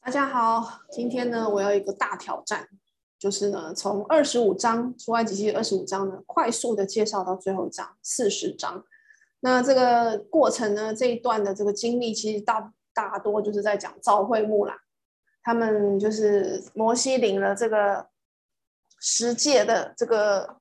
大家好，今天呢，我要一个大挑战，就是呢，从二十五章出埃及记二十五章呢，快速的介绍到最后一章四十章。那这个过程呢，这一段的这个经历，其实大大多就是在讲造会幕啦。他们就是摩西领了这个十诫的这个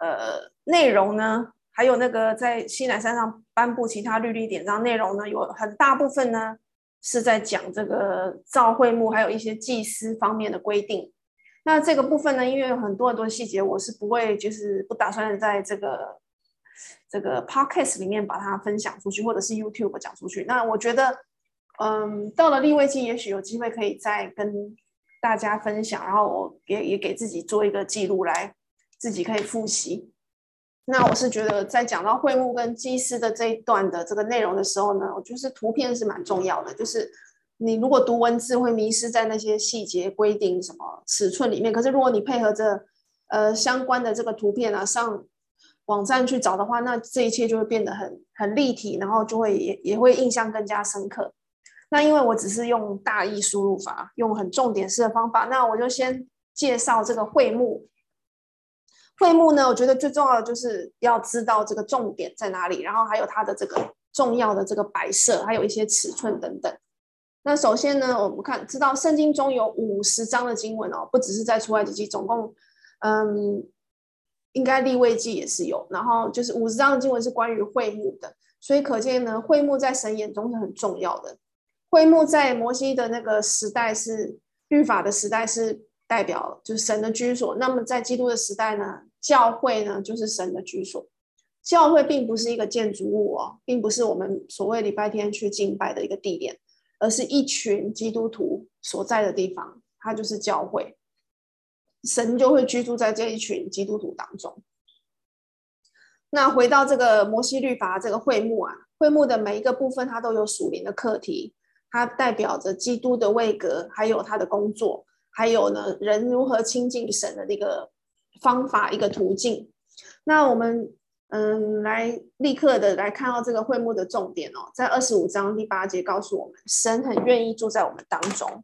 呃内容呢，还有那个在西南山上颁布其他律例典章内容呢，有很大部分呢。是在讲这个造会幕，还有一些祭司方面的规定。那这个部分呢，因为有很多很多细节，我是不会，就是不打算在这个这个 podcast 里面把它分享出去，或者是 YouTube 讲出去。那我觉得，嗯，到了利未记，也许有机会可以再跟大家分享，然后我也也给自己做一个记录，来自己可以复习。那我是觉得，在讲到会幕跟祭司的这一段的这个内容的时候呢，我觉得图片是蛮重要的。就是你如果读文字会迷失在那些细节规定什么尺寸里面，可是如果你配合着呃相关的这个图片啊，上网站去找的话，那这一切就会变得很很立体，然后就会也也会印象更加深刻。那因为我只是用大意输入法，用很重点式的方法，那我就先介绍这个会幕。会幕呢，我觉得最重要的就是要知道这个重点在哪里，然后还有它的这个重要的这个摆设，还有一些尺寸等等。那首先呢，我们看知道圣经中有五十章的经文哦，不只是在出埃及记，总共嗯，应该立位记也是有，然后就是五十章的经文是关于会幕的，所以可见呢，会幕在神眼中是很重要的。会幕在摩西的那个时代是律法的时代是。代表就是神的居所。那么在基督的时代呢，教会呢就是神的居所。教会并不是一个建筑物哦，并不是我们所谓礼拜天去敬拜的一个地点，而是一群基督徒所在的地方，它就是教会。神就会居住在这一群基督徒当中。那回到这个摩西律法这个会幕啊，会幕的每一个部分，它都有属灵的课题，它代表着基督的位格，还有他的工作。还有呢，人如何亲近神的那个方法，一个途径。那我们嗯，来立刻的来看到这个会幕的重点哦，在二十五章第八节告诉我们，神很愿意住在我们当中，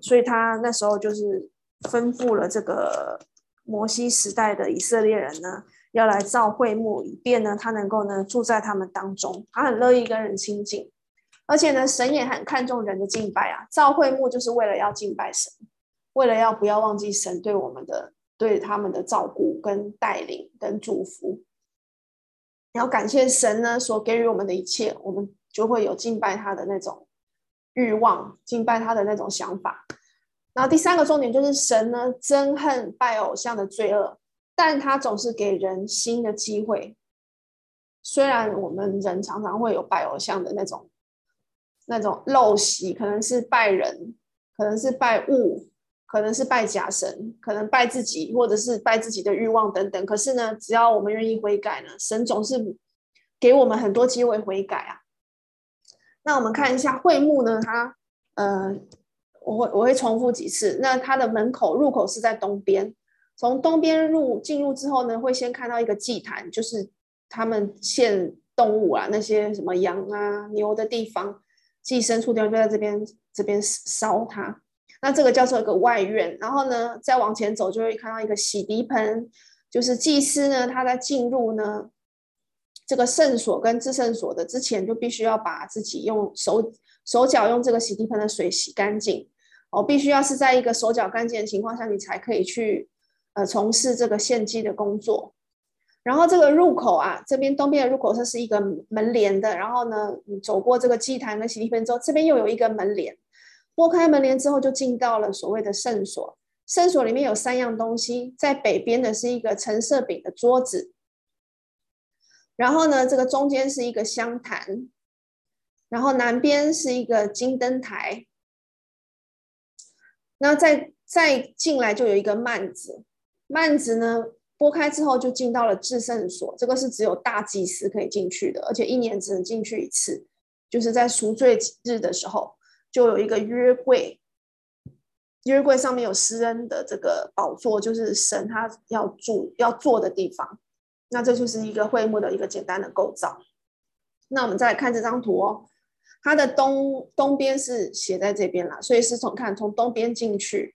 所以他那时候就是吩咐了这个摩西时代的以色列人呢，要来造会幕，以便呢他能够呢住在他们当中，他很乐意跟人亲近，而且呢，神也很看重人的敬拜啊，造会幕就是为了要敬拜神。为了要不要忘记神对我们的、对他们的照顾跟带领跟祝福，要感谢神呢所给予我们的一切，我们就会有敬拜他的那种欲望，敬拜他的那种想法。然后第三个重点就是神呢憎恨拜偶像的罪恶，但他总是给人新的机会。虽然我们人常常会有拜偶像的那种那种陋习，可能是拜人，可能是拜物。可能是拜假神，可能拜自己，或者是拜自己的欲望等等。可是呢，只要我们愿意悔改呢，神总是给我们很多机会悔改啊。那我们看一下会幕呢，它呃，我会我会重复几次。那它的门口入口是在东边，从东边入进入之后呢，会先看到一个祭坛，就是他们献动物啊，那些什么羊啊、牛的地方，祭牲畜地方就在这边这边烧它。那这个叫做一个外院，然后呢，再往前走就会看到一个洗涤盆，就是祭司呢，他在进入呢这个圣所跟至圣所的之前，就必须要把自己用手手脚用这个洗涤盆的水洗干净哦，必须要是在一个手脚干净的情况下，你才可以去呃从事这个献祭的工作。然后这个入口啊，这边东边的入口它是一个门帘的，然后呢，你走过这个祭坛跟洗涤盆之后，这边又有一个门帘。拨开门帘之后，就进到了所谓的圣所。圣所里面有三样东西，在北边的是一个橙色饼的桌子，然后呢，这个中间是一个香坛，然后南边是一个金灯台。那再再进来就有一个幔子，幔子呢拨开之后就进到了至圣所，这个是只有大祭司可以进去的，而且一年只能进去一次，就是在赎罪日的时候。就有一个约柜，约柜上面有施恩的这个宝座，就是神他要住要坐的地方。那这就是一个会幕的一个简单的构造。那我们再来看这张图哦，它的东东边是写在这边啦，所以是从看从东边进去。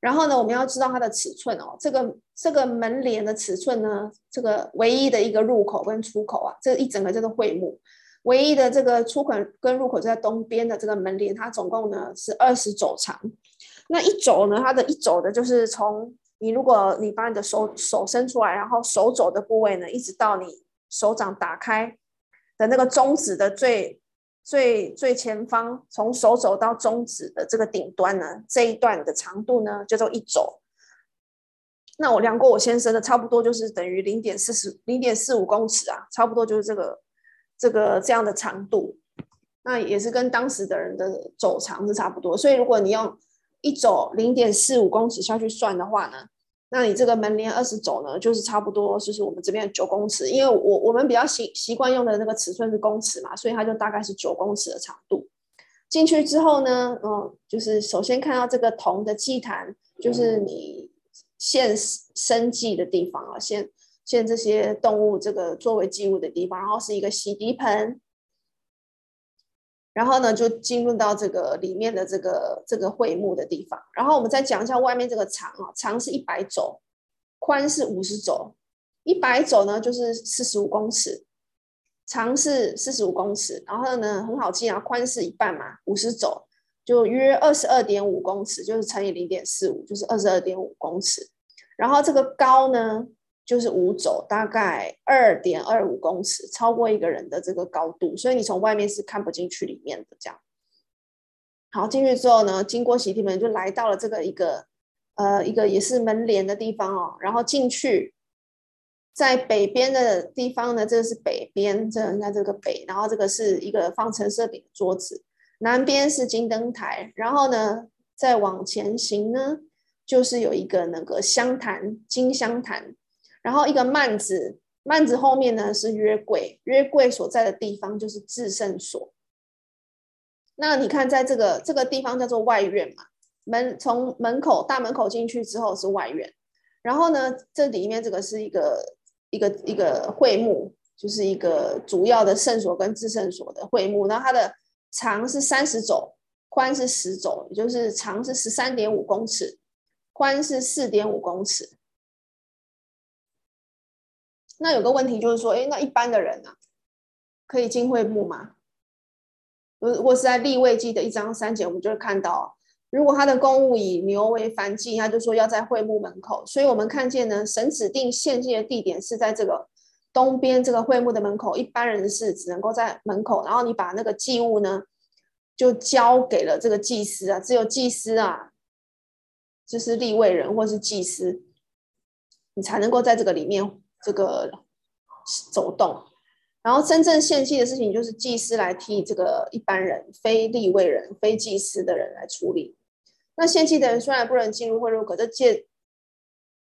然后呢，我们要知道它的尺寸哦，这个这个门帘的尺寸呢，这个唯一的一个入口跟出口啊，这一整个叫做会幕，唯一的这个出口跟入口就在东边的这个门帘，它总共呢是二十肘长。那一肘呢，它的一肘的就是从你如果你把你的手手伸出来，然后手肘的部位呢，一直到你手掌打开的那个中指的最。最最前方，从手肘到中指的这个顶端呢，这一段的长度呢，叫做一肘。那我量过我先生的，差不多就是等于零点四十零点四五公尺啊，差不多就是这个这个这样的长度。那也是跟当时的人的走长是差不多。所以如果你用一走零点四五公尺下去算的话呢，那你这个门帘二十走呢，就是差不多，就是我们这边九公尺，因为我我们比较习习惯用的那个尺寸是公尺嘛，所以它就大概是九公尺的长度。进去之后呢，嗯，就是首先看到这个铜的祭坛，就是你献生祭的地方啊，献现这些动物这个作为祭物的地方，然后是一个洗涤盆。然后呢，就进入到这个里面的这个这个会幕的地方。然后我们再讲一下外面这个长啊，长是一百肘，宽是五十肘。一百肘呢就是四十五公尺，长是四十五公尺。然后呢，很好记啊，宽是一半嘛，五十肘就约二十二点五公尺，就是乘以零点四五，就是二十二点五公尺。然后这个高呢？就是五肘，大概二点二五公尺，超过一个人的这个高度，所以你从外面是看不进去里面的。这样，好，进去之后呢，经过洗涤门就来到了这个一个呃一个也是门帘的地方哦。然后进去，在北边的地方呢，这个是北边，这在这个北，然后这个是一个放陈设饼的桌子，南边是金灯台，然后呢再往前行呢，就是有一个那个香坛，金香坛。然后一个幔子，幔子后面呢是约柜，约柜所在的地方就是至圣所。那你看，在这个这个地方叫做外院嘛，门从门口大门口进去之后是外院。然后呢，这里面这个是一个一个一个会幕，就是一个主要的圣所跟至圣所的会幕。然后它的长是三十肘，宽是十肘，也就是长是十三点五公尺，宽是四点五公尺。那有个问题就是说，哎，那一般的人呢、啊，可以进会幕吗？如果是在立位记的一章三节，我们就会看到，如果他的公物以牛为燔祭，他就说要在会幕门口。所以我们看见呢，神指定献祭的地点是在这个东边这个会幕的门口，一般人是只能够在门口，然后你把那个祭物呢，就交给了这个祭司啊，只有祭司啊，就是立位人或是祭司，你才能够在这个里面。这个走动，然后真正献祭的事情就是祭司来替这个一般人、非利未人、非祭司的人来处理。那献祭的人虽然不能进入会幕，可是借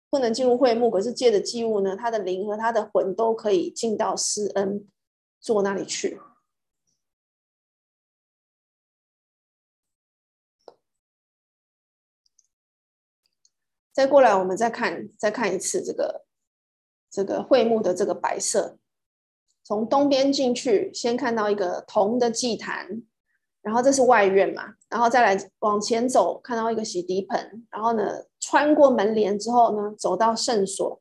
不能进入会幕，可是借着祭物呢，他的灵和他的魂都可以进到施恩座那里去。再过来，我们再看再看一次这个。这个会幕的这个摆设，从东边进去，先看到一个铜的祭坛，然后这是外院嘛，然后再来往前走，看到一个洗涤盆，然后呢，穿过门帘之后呢，走到圣所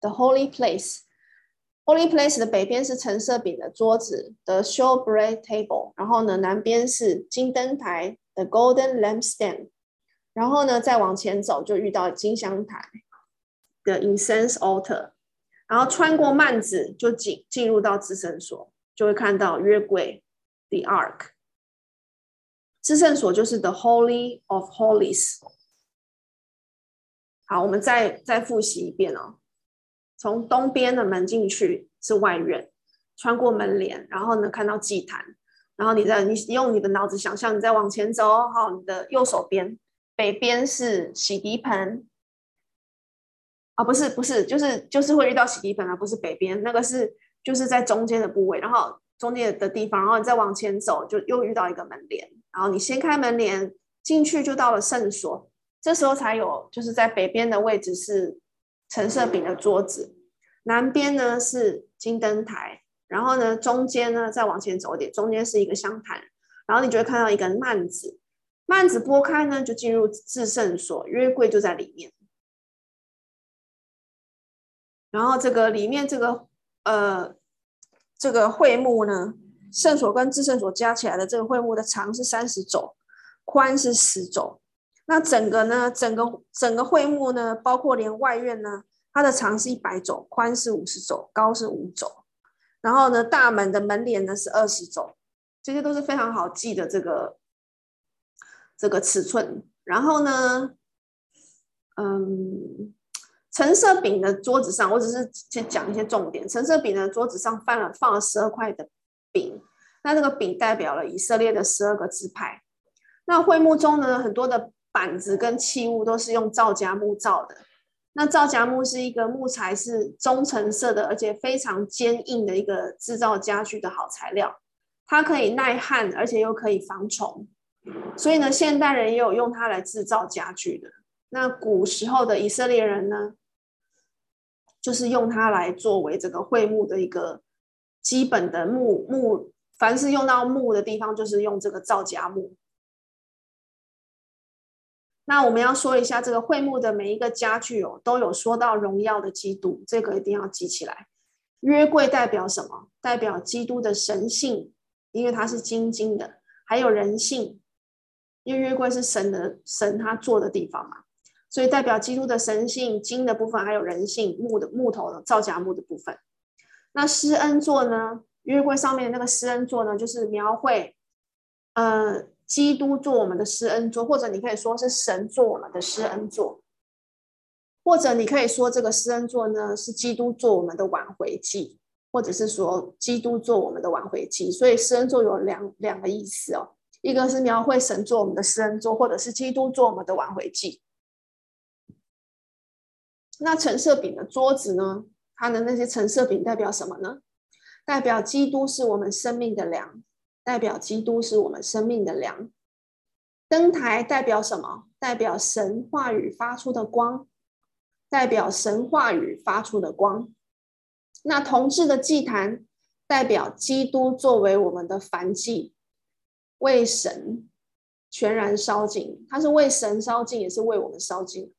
（the holy Place。Holy Place 的北边是橙色饼的桌子 （the Showbread Table，然后呢，南边是金灯台 （the Golden Lampstand，然后呢，再往前走就遇到金香台 （the Incense Altar。然后穿过幔子就进进入到至圣所，就会看到约柜，the ark。至圣所就是 the holy of holies。好，我们再再复习一遍哦。从东边的门进去是外院，穿过门帘，然后呢看到祭坛，然后你在你用你的脑子想象，你再往前走，好，你的右手边北边是洗涤盆。啊，不是不是，就是就是会遇到洗涤粉啊，不是北边那个是就是在中间的部位，然后中间的地方，然后你再往前走，就又遇到一个门帘，然后你掀开门帘进去就到了圣所，这时候才有就是在北边的位置是橙色饼的桌子，南边呢是金灯台，然后呢中间呢再往前走一点，中间是一个香坛，然后你就会看到一个幔子，幔子拨开呢，就进入至圣所，约柜就在里面。然后这个里面这个呃这个会幕呢，圣所跟至圣所加起来的这个会幕的长是三十肘，宽是十肘。那整个呢，整个整个会幕呢，包括连外院呢，它的长是一百肘，宽是五十肘，高是五肘。然后呢，大门的门帘呢是二十肘，这些都是非常好记的这个这个尺寸。然后呢，嗯，橙色饼的桌子上，我只是先讲一些重点。橙色饼的桌子上放了放了十二块的饼，那这个饼代表了以色列的十二个支派。那会幕中呢，很多的。板子跟器物都是用皂荚木造的。那皂荚木是一个木材，是棕橙色的，而且非常坚硬的一个制造家具的好材料。它可以耐旱，而且又可以防虫。所以呢，现代人也有用它来制造家具的。那古时候的以色列人呢，就是用它来作为这个会幕的一个基本的木木，凡是用到木的地方，就是用这个皂荚木。那我们要说一下这个会幕的每一个家具哦，都有说到荣耀的基督，这个一定要记起来。约柜代表什么？代表基督的神性，因为它是金金的，还有人性，因为约柜是神的神他坐的地方嘛，所以代表基督的神性，金的部分还有人性，木的木头的皂荚木的部分。那施恩座呢？约柜上面那个施恩座呢，就是描绘，呃。基督做我们的施恩座，或者你可以说是神做我们的施恩座，或者你可以说这个施恩座呢是基督做我们的挽回祭，或者是说基督做我们的挽回祭。所以施恩座有两两个意思哦，一个是描绘神做我们的施恩座，或者是基督做我们的挽回祭。那橙色饼的桌子呢？它的那些橙色饼代表什么呢？代表基督是我们生命的粮。代表基督是我们生命的粮。灯台代表什么？代表神话语发出的光，代表神话语发出的光。那铜制的祭坛代表基督作为我们的燔祭，为神全然烧尽。他是为神烧尽，也是为我们烧尽。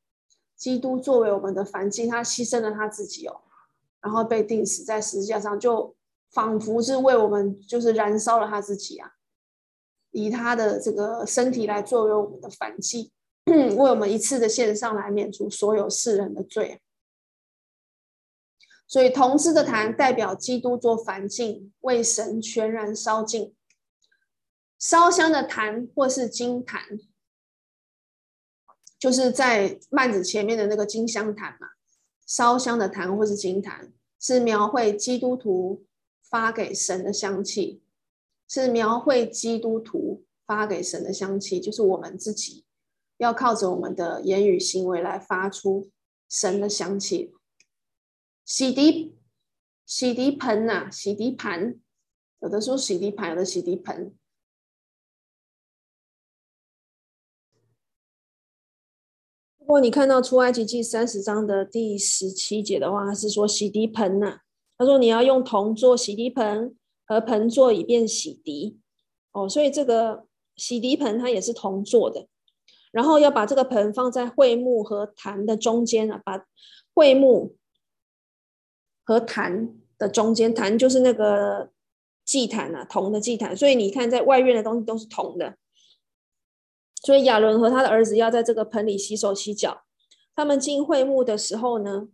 基督作为我们的燔祭，他牺牲了他自己哦，然后被钉死在十字架上，就。仿佛是为我们，就是燃烧了他自己啊，以他的这个身体来作为我们的燔祭，为我们一次的献上来免除所有世人的罪。所以铜制的坛代表基督做燔祭，为神全然烧尽。烧香的坛或是金坛，就是在幔子前面的那个金香坛嘛。烧香的坛或是金坛，是描绘基督徒。发给神的香气，是描绘基督徒发给神的香气，就是我们自己要靠着我们的言语行为来发出神的香气。洗涤洗涤盆呐，洗涤盘，有的说洗涤盘，有的洗涤盆。如果你看到出埃及记三十章的第十七节的话，是说洗涤盆呐。他说：“你要用铜做洗涤盆和盆座，以便洗涤。哦，所以这个洗涤盆它也是铜做的。然后要把这个盆放在会幕和坛的中间啊，把会幕和坛的中间，坛就是那个祭坛啊，铜的祭坛。所以你看，在外院的东西都是铜的。所以亚伦和他的儿子要在这个盆里洗手洗脚。他们进会幕的时候呢，”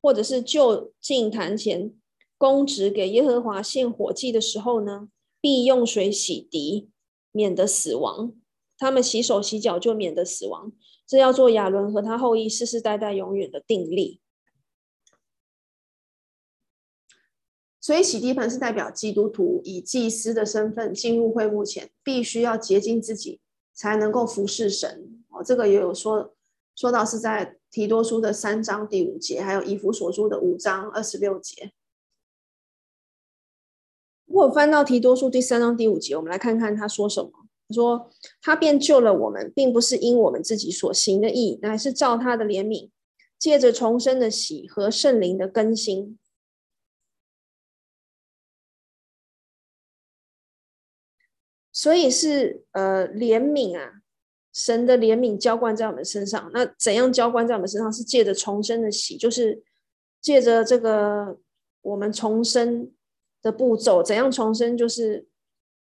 或者是就近坛前供职给耶和华献火祭的时候呢，必用水洗涤，免得死亡。他们洗手洗脚就免得死亡。这要做亚伦和他后裔世世代代永远的定例。所以洗涤盆是代表基督徒以祭司的身份进入会幕前，必须要洁净自己，才能够服侍神。哦，这个也有说说到是在。提多书的三章第五节，还有以弗所书的五章二十六节。如果翻到提多书第三章第五节，我们来看看他说什么。他说：“他便救了我们，并不是因我们自己所行的义，乃是照他的怜悯，借着重生的喜和圣灵的更新。”所以是呃怜悯啊，神的怜悯浇灌在我们身上。那怎样浇灌在我们身上？是借着重生的喜，就是借着这个我们重生的步骤。怎样重生？就是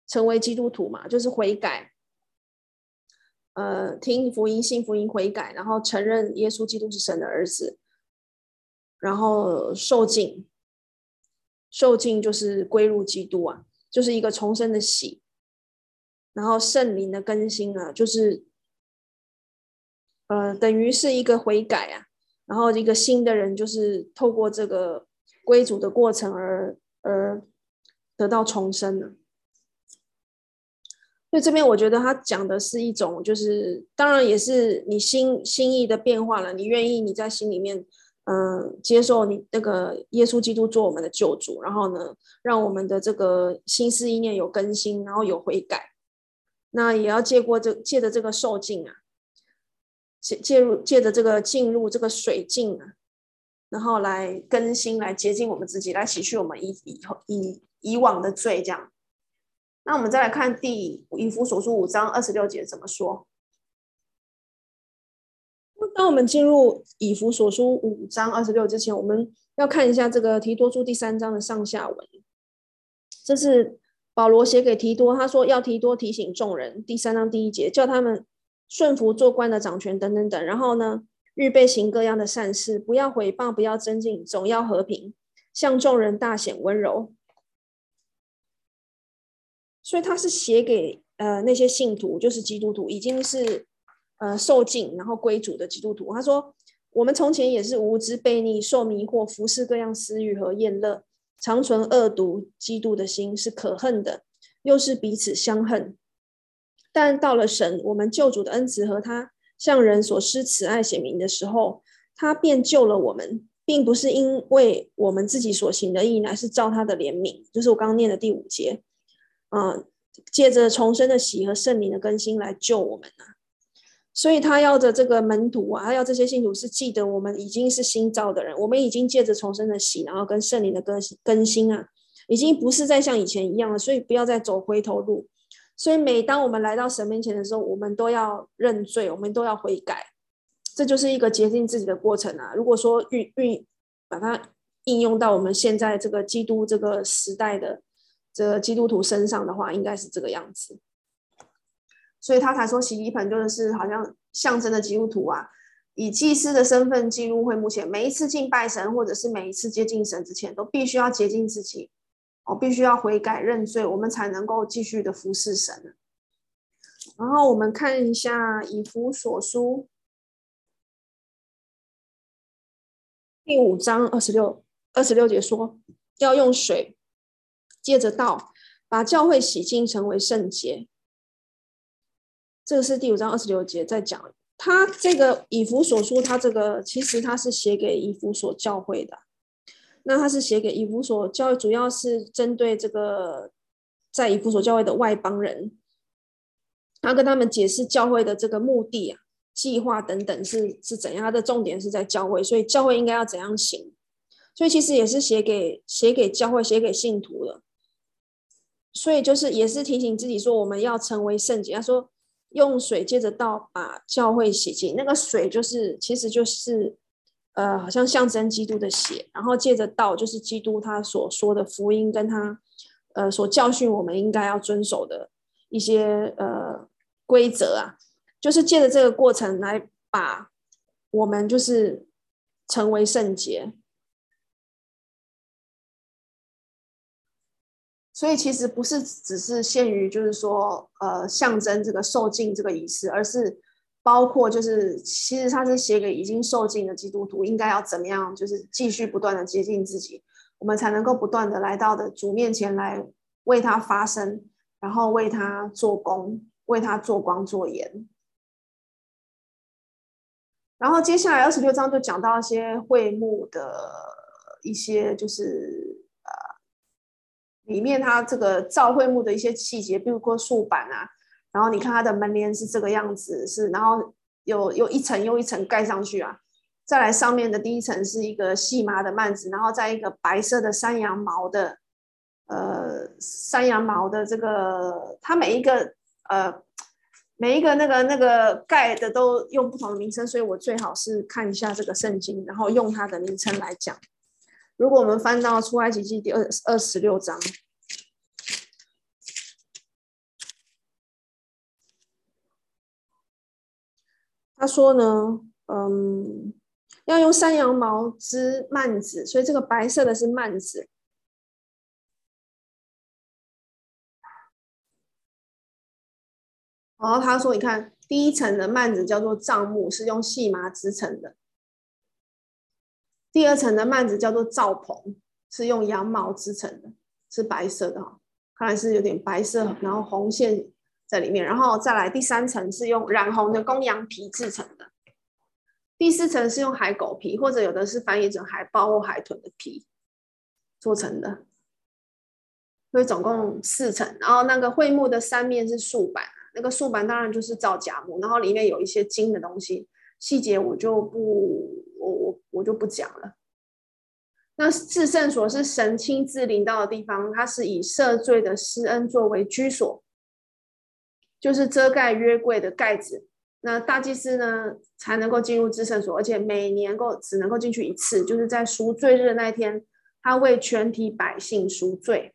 成为基督徒嘛，就是悔改。呃，听福音、信福音、悔改，然后承认耶稣基督是神的儿子，然后受浸，受浸就是归入基督啊，就是一个重生的喜，然后圣灵的更新啊，就是呃，等于是一个悔改啊，然后一个新的人就是透过这个归主的过程而而得到重生了。所以这边我觉得他讲的是一种，就是当然也是你心心意的变化了。你愿意你在心里面，嗯、接受你那个耶稣基督做我们的救主，然后呢，让我们的这个心思意念有更新，然后有悔改。那也要借过这借着这个受尽啊，借借入借着这个进入这个水浸啊，然后来更新，来接近我们自己，来洗去我们以以后以以往的罪，这样。那我们再来看第以弗所书五章二十六节怎么说？当我们进入以弗所书五章二十六之前，我们要看一下这个提多书第三章的上下文。这是保罗写给提多，他说要提多提醒众人，第三章第一节叫他们顺服做官的掌权等等等。然后呢，预备行各样的善事，不要毁谤，不要增进，总要和平，向众人大显温柔。所以他是写给呃那些信徒，就是基督徒，已经是呃受浸然后归主的基督徒。他说：“我们从前也是无知悖逆，受迷惑，服侍各样私欲和宴乐，常存恶毒嫉妒的心，是可恨的，又是彼此相恨。但到了神，我们救主的恩慈和他向人所施慈爱显明的时候，他便救了我们，并不是因为我们自己所行的义，乃是照他的怜悯。就是我刚念的第五节。”嗯，借着重生的喜和圣灵的更新来救我们啊！所以他要的这个门徒啊，他要这些信徒是记得我们已经是新造的人，我们已经借着重生的洗，然后跟圣灵的更更新啊，已经不是再像以前一样了。所以不要再走回头路。所以每当我们来到神面前的时候，我们都要认罪，我们都要悔改，这就是一个洁净自己的过程啊！如果说运运把它应用到我们现在这个基督这个时代的。这个基督徒身上的话，应该是这个样子，所以他才说洗礼盆就是好像象征的基督徒啊，以祭司的身份进入会幕前，每一次敬拜神或者是每一次接近神之前，都必须要洁净自己，哦，必须要悔改认罪，我们才能够继续的服侍神。然后我们看一下以弗所书第五章二十六二十六节说，要用水。接着道，把教会洗净，成为圣洁。这个是第五章二十六节在讲。他这个以弗所书，他这个其实他是写给以弗所教会的。那他是写给以弗所教会，主要是针对这个在以弗所教会的外邦人，他跟他们解释教会的这个目的啊、计划等等是是怎样。他的重点是在教会，所以教会应该要怎样行。所以其实也是写给写给教会、写给信徒的。所以就是也是提醒自己说，我们要成为圣洁。他说用水接着道把教会洗净，那个水就是其实就是呃，好像象征基督的血。然后借着道就是基督他所说的福音，跟他呃所教训我们应该要遵守的一些呃规则啊，就是借着这个过程来把我们就是成为圣洁。所以其实不是只是限于就是说，呃，象征这个受浸这个仪式，而是包括就是其实他是写给已经受浸的基督徒，应该要怎么样，就是继续不断的接近自己，我们才能够不断的来到的主面前来为他发声，然后为他做工，为他做光做盐。然后接下来二十六章就讲到一些会幕的一些就是。里面它这个造会幕的一些细节，比如说竖板啊，然后你看它的门帘是这个样子，是然后有有一层又一层盖上去啊，再来上面的第一层是一个细麻的幔子，然后再一个白色的山羊毛的呃山羊毛的这个，它每一个呃每一个那个那个盖的都用不同的名称，所以我最好是看一下这个圣经，然后用它的名称来讲。如果我们翻到出埃及记第二二十六章。他说呢，嗯，要用山羊毛织幔子，所以这个白色的是幔子。然后他说，你看第一层的幔子叫做帐幕，是用细麻织成的；第二层的幔子叫做罩棚，是用羊毛织成的，是白色的哈，看来是有点白色，然后红线。在里面，然后再来第三层是用染红的公羊皮制成的，第四层是用海狗皮，或者有的是翻译成海豹或海豚的皮做成的，所以总共四层。然后那个桧木的三面是竖板，那个竖板当然就是造假木，然后里面有一些金的东西，细节我就不我我我就不讲了。那至圣所是神亲自临到的地方，它是以赦罪的施恩作为居所。就是遮盖约柜的盖子，那大祭司呢才能够进入至圣所，而且每年够只能够进去一次，就是在赎罪日的那一天，他为全体百姓赎罪。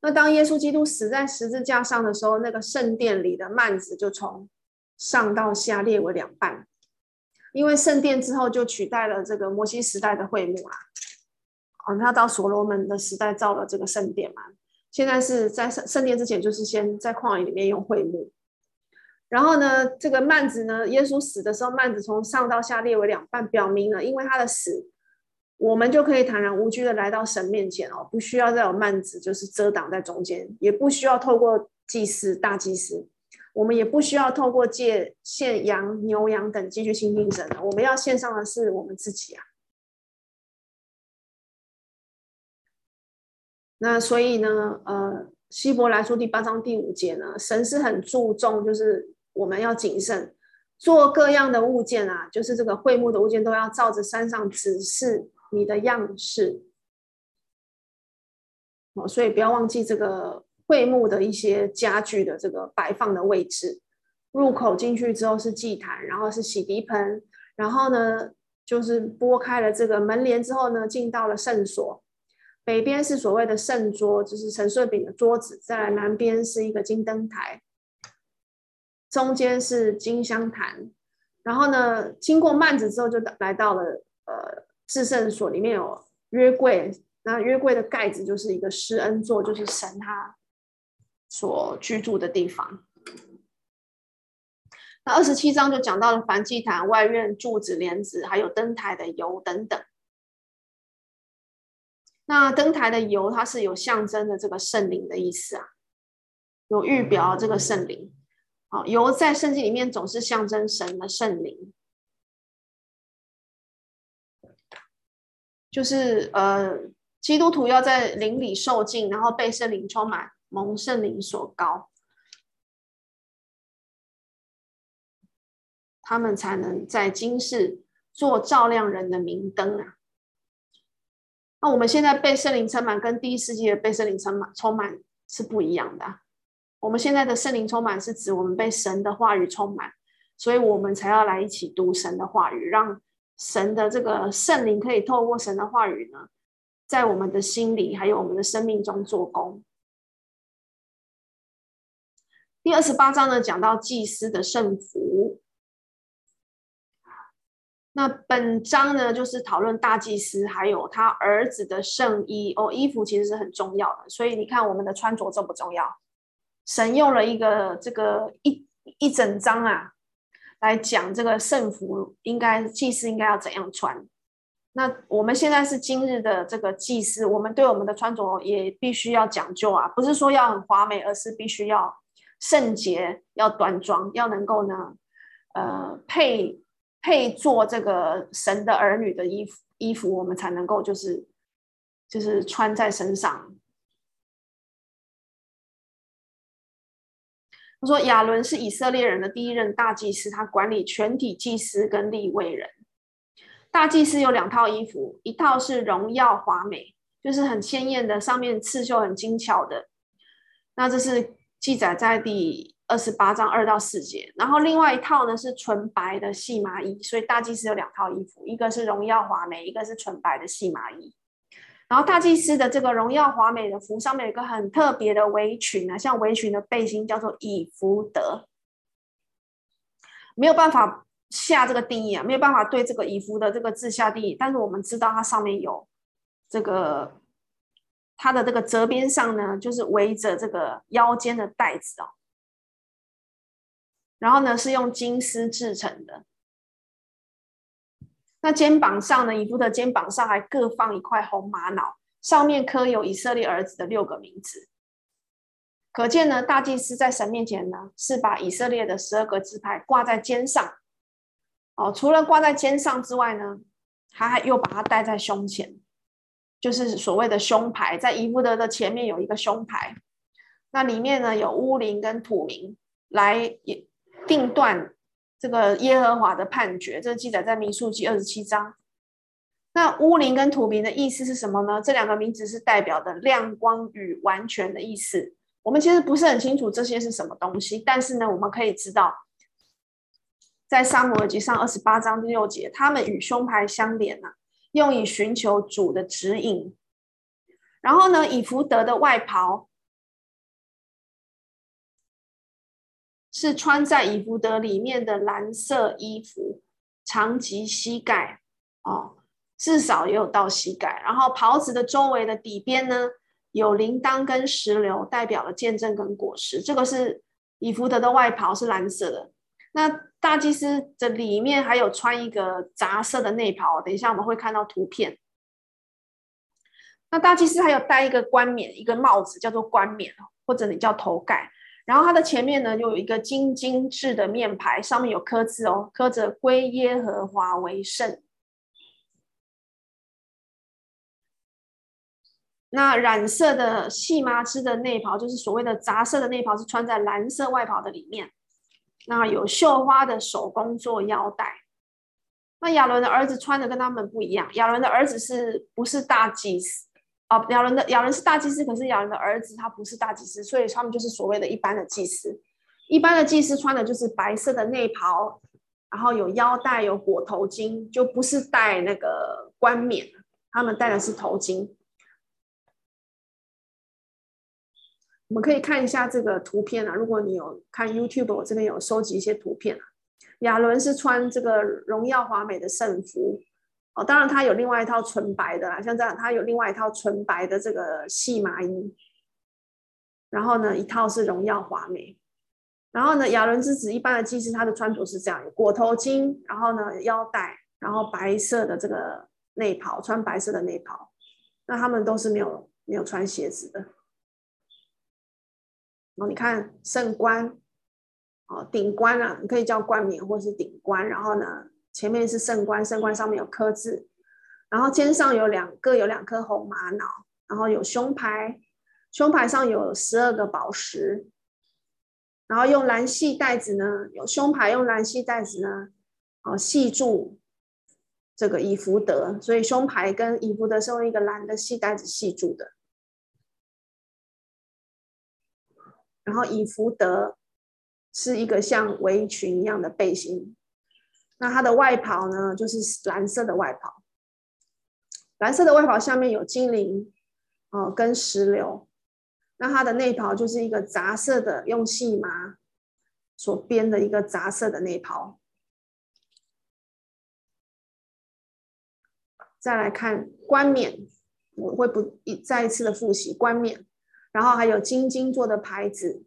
那当耶稣基督死在十字架上的时候，那个圣殿里的幔子就从上到下裂为两半，因为圣殿之后就取代了这个摩西时代的会幕啦。哦，他到所罗门的时代造了这个圣殿嘛。现在是在圣圣殿之前，就是先在旷野里面用会幕，然后呢，这个幔子呢，耶稣死的时候，幔子从上到下裂为两半，表明了因为他的死，我们就可以坦然无惧的来到神面前哦，不需要再有幔子就是遮挡在中间，也不需要透过祭司大祭司，我们也不需要透过借献羊牛羊等继续亲近神，我们要献上的是我们自己啊。那所以呢，呃，希伯来书第八章第五节呢，神是很注重，就是我们要谨慎做各样的物件啊，就是这个会幕的物件都要照着山上指示你的样式。哦，所以不要忘记这个会幕的一些家具的这个摆放的位置。入口进去之后是祭坛，然后是洗涤盆，然后呢，就是拨开了这个门帘之后呢，进到了圣所。北边是所谓的圣桌，就是陈设饼的桌子；再来南边是一个金灯台，中间是金香坛。然后呢，经过幔子之后，就来到了呃至圣所，里面有约柜。那约柜的盖子就是一个施恩座，就是神他所居住的地方。那二十七章就讲到了燔祭坛、外院柱子、帘子，还有灯台的油等等。那灯台的油，它是有象征的这个圣灵的意思啊，有预表这个圣灵。好，油在圣经里面总是象征神的圣灵，就是呃，基督徒要在灵里受浸，然后被圣灵充满，蒙圣灵所高，他们才能在今世做照亮人的明灯啊。那我们现在被圣灵充满，跟第一世纪的被圣灵充满充满是不一样的。我们现在的圣灵充满是指我们被神的话语充满，所以我们才要来一起读神的话语，让神的这个圣灵可以透过神的话语呢，在我们的心里还有我们的生命中做工。第二十八章呢，讲到祭司的圣服。那本章呢，就是讨论大祭司还有他儿子的圣衣哦，衣服其实是很重要的，所以你看我们的穿着重不重要？神用了一个这个一一整章啊，来讲这个圣服应该祭司应该要怎样穿。那我们现在是今日的这个祭司，我们对我们的穿着也必须要讲究啊，不是说要很华美，而是必须要圣洁、要端庄，要能够呢，呃，配。配做这个神的儿女的衣服，衣服我们才能够就是就是穿在身上。他说亚伦是以色列人的第一任大祭司，他管理全体祭司跟立位人。大祭司有两套衣服，一套是荣耀华美，就是很鲜艳的，上面刺绣很精巧的。那这是记载在第二十八章二到四节。然后另外一套呢是纯白的细麻衣，所以大祭司有两套衣服，一个是荣耀华美，一个是纯白的细麻衣。然后大祭司的这个荣耀华美的服上面有一个很特别的围裙啊，像围裙的背心叫做以弗得，没有办法下这个定义啊，没有办法对这个以弗的这个字下定义，但是我们知道它上面有这个它的这个折边上呢，就是围着这个腰间的带子哦，然后呢是用金丝制成的。那肩膀上呢，以弗的肩膀上还各放一块红玛瑙，上面刻有以色列儿子的六个名字。可见呢，大祭司在神面前呢，是把以色列的十二个支派挂在肩上。哦，除了挂在肩上之外呢，他还又把它戴在胸前，就是所谓的胸牌，在以弗得的前面有一个胸牌，那里面呢有乌灵跟土明来定断。这个耶和华的判决，这个记载在民数记二十七章。那乌灵跟土明的意思是什么呢？这两个名字是代表的亮光与完全的意思。我们其实不是很清楚这些是什么东西，但是呢，我们可以知道，在撒母耳记上二十八章第六节，他们与胸牌相连呢、用以寻求主的指引。然后呢，以弗得的外袍。是穿在以弗得里面的蓝色衣服，长及膝盖，哦，至少也有到膝盖。然后袍子的周围的底边呢，有铃铛跟石榴，代表了见证跟果实。这个是以弗得的外袍，是蓝色的。那大祭司的里面还有穿一个杂色的内袍，等一下我们会看到图片。那大祭司还有戴一个冠冕，一个帽子叫做冠冕，或者你叫头盖。然后它的前面呢，就有一个金精制的面牌，上面有刻字哦，刻着“归耶和华为圣”。那染色的细麻织的内袍，就是所谓的杂色的内袍，是穿在蓝色外袍的里面。那有绣花的手工做腰带。那亚伦的儿子穿的跟他们不一样，亚伦的儿子是不是大祭司？哦，亚伦的亚伦是大祭司，可是亚伦的儿子他不是大祭司，所以他们就是所谓的一般的祭司。一般的祭司穿的就是白色的内袍，然后有腰带，有裹头巾，就不是戴那个冠冕，他们戴的是头巾。我们可以看一下这个图片啊，如果你有看 YouTube，我这边有收集一些图片啊。亚伦是穿这个荣耀华美的圣服。哦，当然，他有另外一套纯白的啦，像这样，他有另外一套纯白的这个细麻衣，然后呢，一套是荣耀华美，然后呢，亚伦之子一般的祭司，他的穿着是这样，裹头巾，然后呢，腰带，然后白色的这个内袍，穿白色的内袍，那他们都是没有没有穿鞋子的。你看圣冠，哦，顶冠啊，你可以叫冠冕或是顶冠，然后呢，前面是圣冠，圣冠上面有刻字，然后肩上有两个，有两颗红玛瑙，然后有胸牌，胸牌上有十二个宝石，然后用蓝细带子呢，有胸牌用蓝细带子呢，哦，系住这个以弗得，所以胸牌跟以弗得是用一个蓝的细带子系住的，然后以福德是一个像围裙一样的背心。那它的外袍呢，就是蓝色的外袍。蓝色的外袍下面有精灵，哦，跟石榴。那它的内袍就是一个杂色的，用细麻所编的一个杂色的内袍。再来看冠冕，我会不一再一次的复习冠冕，然后还有金金做的牌子。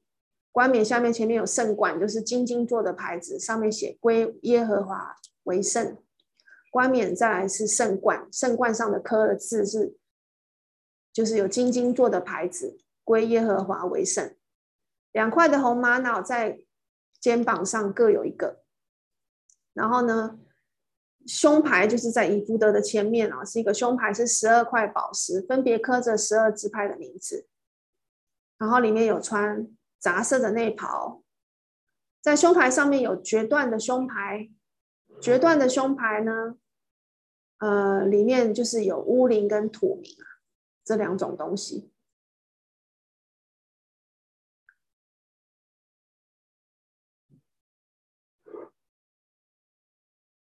冠冕下面前面有圣冠，就是金金做的牌子，上面写“归耶和华为圣”。冠冕再来是圣冠，圣冠上的刻的字是，就是有金金做的牌子，“归耶和华为圣”。两块的红玛瑙在肩膀上各有一个，然后呢，胸牌就是在以弗得的前面啊，是一个胸牌，是十二块宝石，分别刻着十二支派的名字，然后里面有穿。杂色的内袍，在胸牌上面有决断的胸牌，决断的胸牌呢，呃，里面就是有乌灵跟土明啊。这两种东西。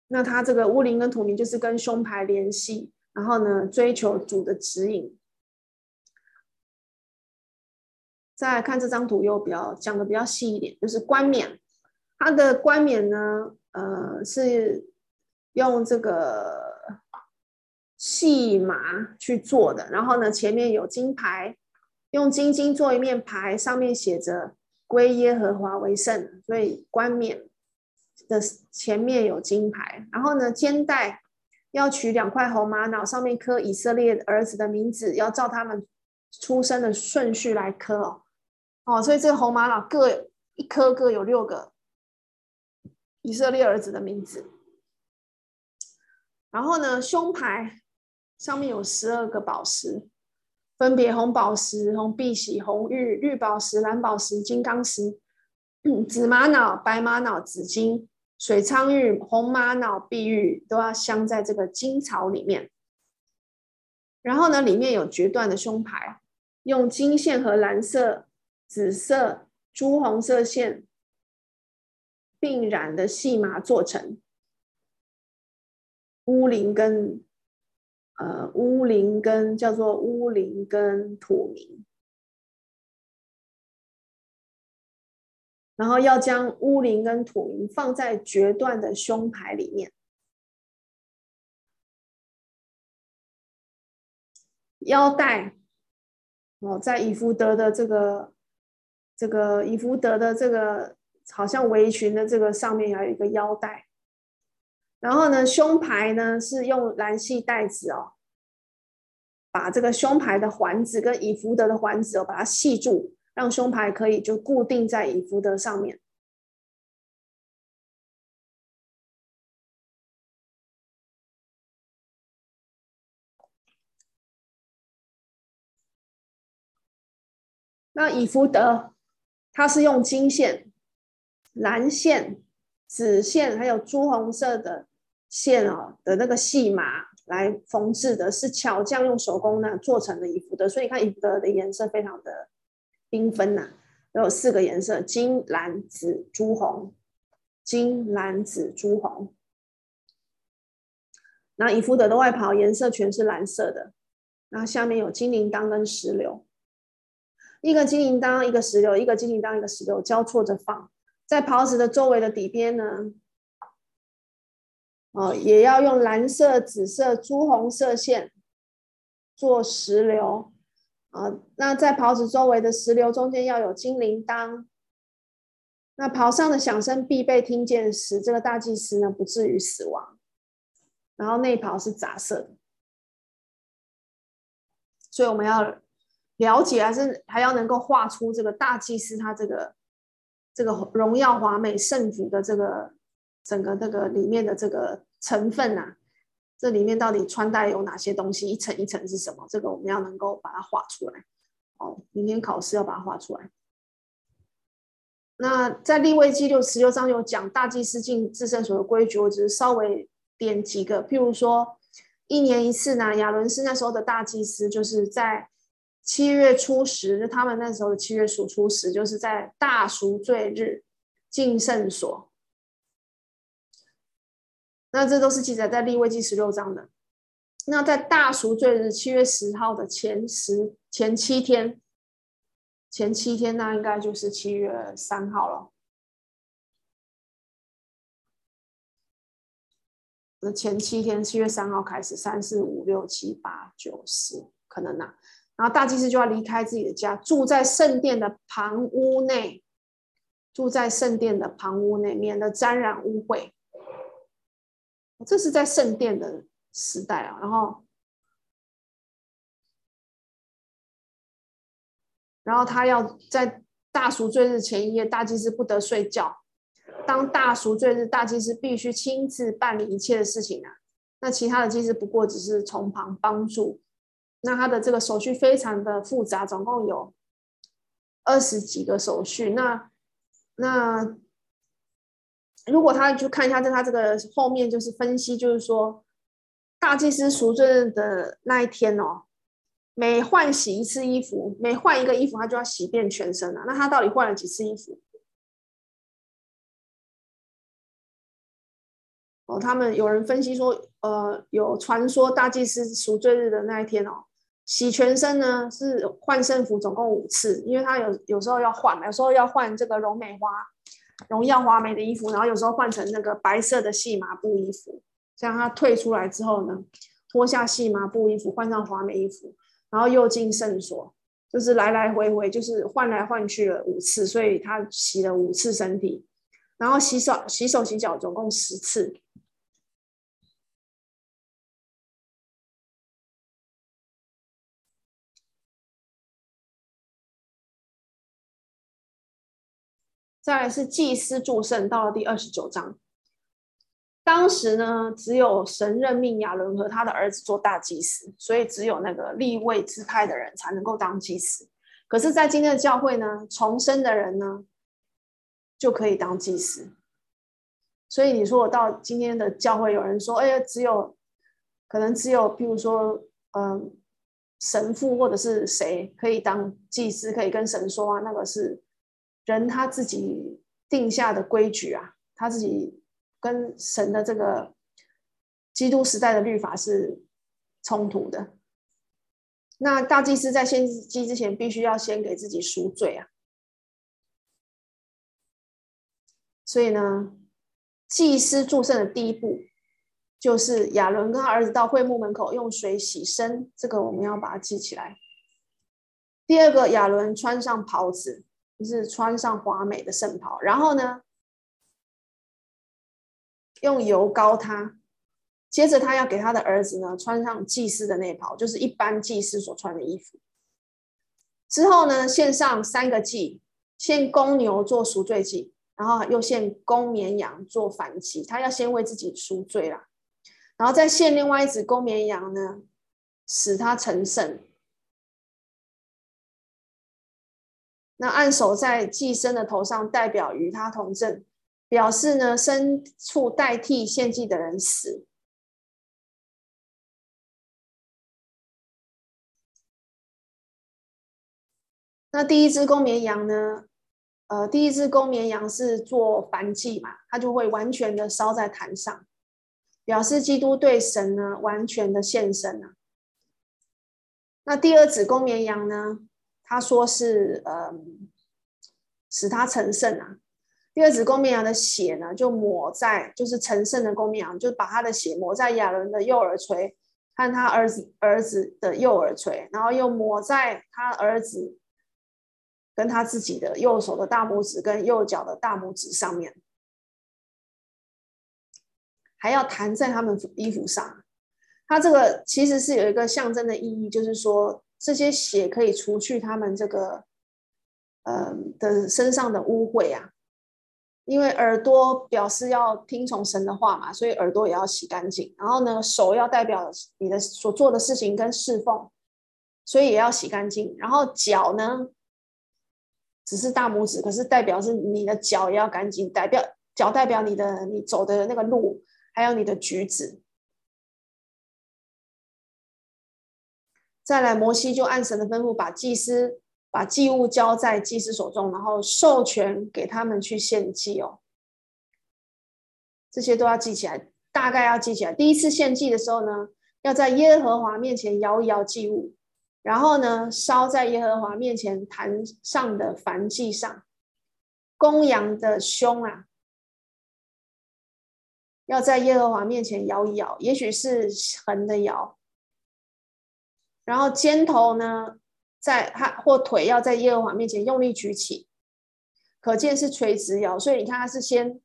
那他这个乌灵跟土冥就是跟胸牌联系，然后呢，追求主的指引。再来看这张图，又比较讲的比较细一点，就是冠冕，它的冠冕呢，呃，是用这个细麻去做的，然后呢，前面有金牌，用金金做一面牌，上面写着“归耶和华为圣”，所以冠冕。的前面有金牌，然后呢，肩带要取两块红玛瑙，上面刻以色列儿子的名字，要照他们出生的顺序来刻哦。哦，所以这个红玛瑙各一颗各有六个以色列儿子的名字。然后呢，胸牌上面有十二个宝石，分别红宝石、红碧玺、红玉、绿宝石、蓝宝石、金刚石。紫玛瑙、白玛瑙、紫金、水苍玉、红玛瑙、碧玉都要镶在这个金槽里面。然后呢，里面有决断的胸牌，用金线和蓝色、紫色、朱红色线并染的细麻做成。乌灵跟呃乌灵跟叫做乌灵跟土明。然后要将乌灵跟土明放在决断的胸牌里面，腰带哦，在以弗德的这个这个以福德的这个好像围裙的这个上面还有一个腰带，然后呢，胸牌呢是用蓝细带子哦，把这个胸牌的环子跟以福德的环子哦，把它系住。让胸牌可以就固定在以福德上面。那以福德，它是用金线、蓝线、紫线，还有朱红色的线哦的那个细麻来缝制的，是巧匠用手工呢做成的衣服的。所以看以弗得的颜色非常的。缤纷呐，有四个颜色：金、蓝、紫、朱、红。金、蓝、紫、朱、红。那以弗得的外袍颜色全是蓝色的。那下面有金铃铛跟石榴，一个金铃铛，一个石榴，一个金铃铛，一个石榴交错着放在袍子的周围的底边呢。哦，也要用蓝色、紫色、朱红色线做石榴。啊，那在袍子周围的石榴中间要有金铃铛。那袍上的响声必被听见，时这个大祭司呢不至于死亡。然后内袍是杂色的，所以我们要了解，还是还要能够画出这个大祭司他这个这个荣耀华美圣服的这个整个这个里面的这个成分啊。这里面到底穿戴有哪些东西？一层一层是什么？这个我们要能够把它画出来。哦，明天考试要把它画出来。那在立位记六十六章有讲大祭司进至圣所的规矩，我只是稍微点几个。譬如说，一年一次呢，亚伦是那时候的大祭司，就是在七月初十，就他们那时候的七月属初十，就是在大赎罪日进圣所。那这都是记载在立位记十六章的。那在大赎罪日七月十号的前十前七天，前七天那应该就是七月三号了。那前七天七月三号开始，三四五六七八九十可能呐、啊。然后大祭司就要离开自己的家，住在圣殿的旁屋内，住在圣殿的旁屋内，免得沾染污秽。这是在圣殿的时代啊，然后，然后他要在大赎罪日前一夜，大祭司不得睡觉。当大赎罪日，大祭司必须亲自办理一切的事情啊。那其他的祭司不过只是从旁帮助。那他的这个手续非常的复杂，总共有二十几个手续。那那。如果他去看一下，在他这个后面就是分析，就是说大祭司赎罪日的那一天哦，每换洗一次衣服，每换一个衣服，他就要洗遍全身啊。那他到底换了几次衣服？哦，他们有人分析说，呃，有传说大祭司赎罪日的那一天哦，洗全身呢是换圣服总共五次，因为他有有时候要换，有时候要换这个荣美花、荣耀华美的衣服，然后有时候换成那个白色的细麻布衣服。这样他退出来之后呢，脱下细麻布衣服，换上华美衣服，然后又进圣所，就是来来回回，就是换来换去了五次，所以他洗了五次身体，然后洗手、洗手、洗脚，总共十次。再来是祭司祝圣，到了第二十九章。当时呢，只有神任命亚伦和他的儿子做大祭司，所以只有那个立位支派的人才能够当祭司。可是，在今天的教会呢，重生的人呢，就可以当祭司。所以你说我到今天的教会，有人说，哎呀，只有可能只有，譬如说，嗯，神父或者是谁可以当祭司，可以跟神说话，那个是。人他自己定下的规矩啊，他自己跟神的这个基督时代的律法是冲突的。那大祭司在献祭之前，必须要先给自己赎罪啊。所以呢，祭司祝圣的第一步，就是亚伦跟他儿子到会幕门口用水洗身，这个我们要把它记起来。第二个，亚伦穿上袍子。是穿上华美的圣袍，然后呢，用油膏他，接着他要给他的儿子呢穿上祭司的内袍，就是一般祭司所穿的衣服。之后呢，献上三个祭，献公牛做赎罪祭，然后又献公绵羊做反祭。他要先为自己赎罪啦，然后再献另外一只公绵羊呢，使他成圣。那按手在祭牲的头上，代表与他同证，表示呢，牲畜代替献祭的人死。那第一只公绵羊呢？呃，第一只公绵羊是做燔祭嘛，它就会完全的烧在坛上，表示基督对神呢完全的献身啊。那第二只公绵羊呢？他说是，呃，使他成圣啊。第二子公绵羊的血呢，就抹在，就是成圣的公绵羊，就把他的血抹在亚伦的右耳垂和他儿子儿子的右耳垂，然后又抹在他儿子跟他自己的右手的大拇指跟右脚的大拇指上面，还要弹在他们衣服上。他这个其实是有一个象征的意义，就是说。这些血可以除去他们这个，呃的身上的污秽啊，因为耳朵表示要听从神的话嘛，所以耳朵也要洗干净。然后呢，手要代表你的所做的事情跟侍奉，所以也要洗干净。然后脚呢，只是大拇指，可是代表是你的脚也要干净，代表脚代表你的你走的那个路，还有你的举止。再来，摩西就按神的吩咐，把祭司把祭物交在祭司手中，然后授权给他们去献祭哦。这些都要记起来，大概要记起来。第一次献祭的时候呢，要在耶和华面前摇一摇祭物，然后呢，烧在耶和华面前坛上的燔祭上。公羊的胸啊，要在耶和华面前摇一摇，也许是横的摇。然后肩头呢，在他或腿要在耶和华面前用力举起，可见是垂直摇。所以你看，他是先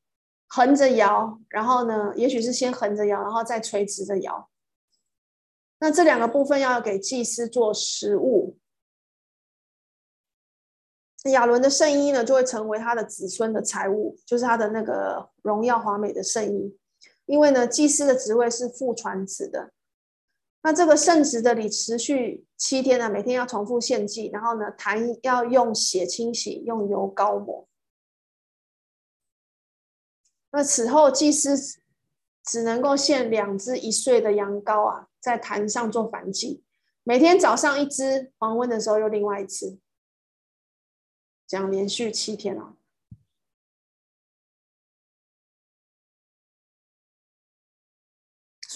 横着摇，然后呢，也许是先横着摇，然后再垂直着摇。那这两个部分要给祭司做食物。亚伦的圣衣呢，就会成为他的子孙的财物，就是他的那个荣耀华美的圣衣。因为呢，祭司的职位是父传子的。那这个圣职的礼持续七天呢，每天要重复献祭，然后呢，坛要用血清洗，用油膏抹。那此后祭司只能够献两只一岁的羊羔啊，在坛上做燔祭，每天早上一支，黄昏的时候又另外一支，这样连续七天啊。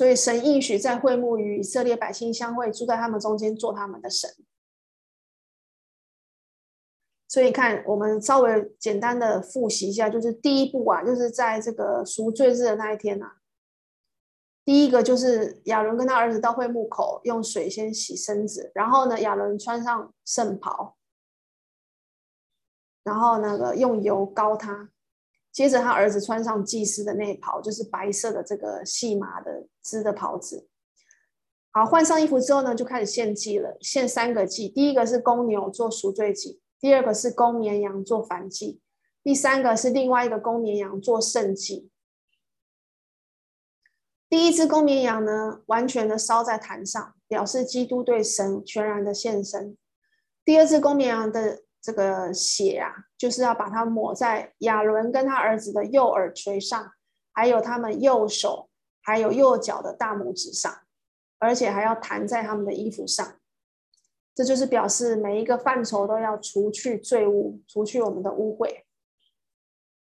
所以神应许在会幕与以色列百姓相会，住在他们中间，做他们的神。所以看，我们稍微简单的复习一下，就是第一步啊，就是在这个赎罪日的那一天啊，第一个就是亚伦跟他儿子到会幕口，用水先洗身子，然后呢，亚伦穿上圣袍，然后那个用油膏他。接着，他儿子穿上祭司的内袍，就是白色的这个细麻的织的袍子。好，换上衣服之后呢，就开始献祭了。献三个祭，第一个是公牛做赎罪祭，第二个是公绵羊做燔祭，第三个是另外一个公绵羊做圣祭。第一只公绵羊呢，完全的烧在坛上，表示基督对神全然的献身。第二只公绵羊的。这个血啊，就是要把它抹在亚伦跟他儿子的右耳垂上，还有他们右手，还有右脚的大拇指上，而且还要弹在他们的衣服上。这就是表示每一个范畴都要除去罪污，除去我们的污秽，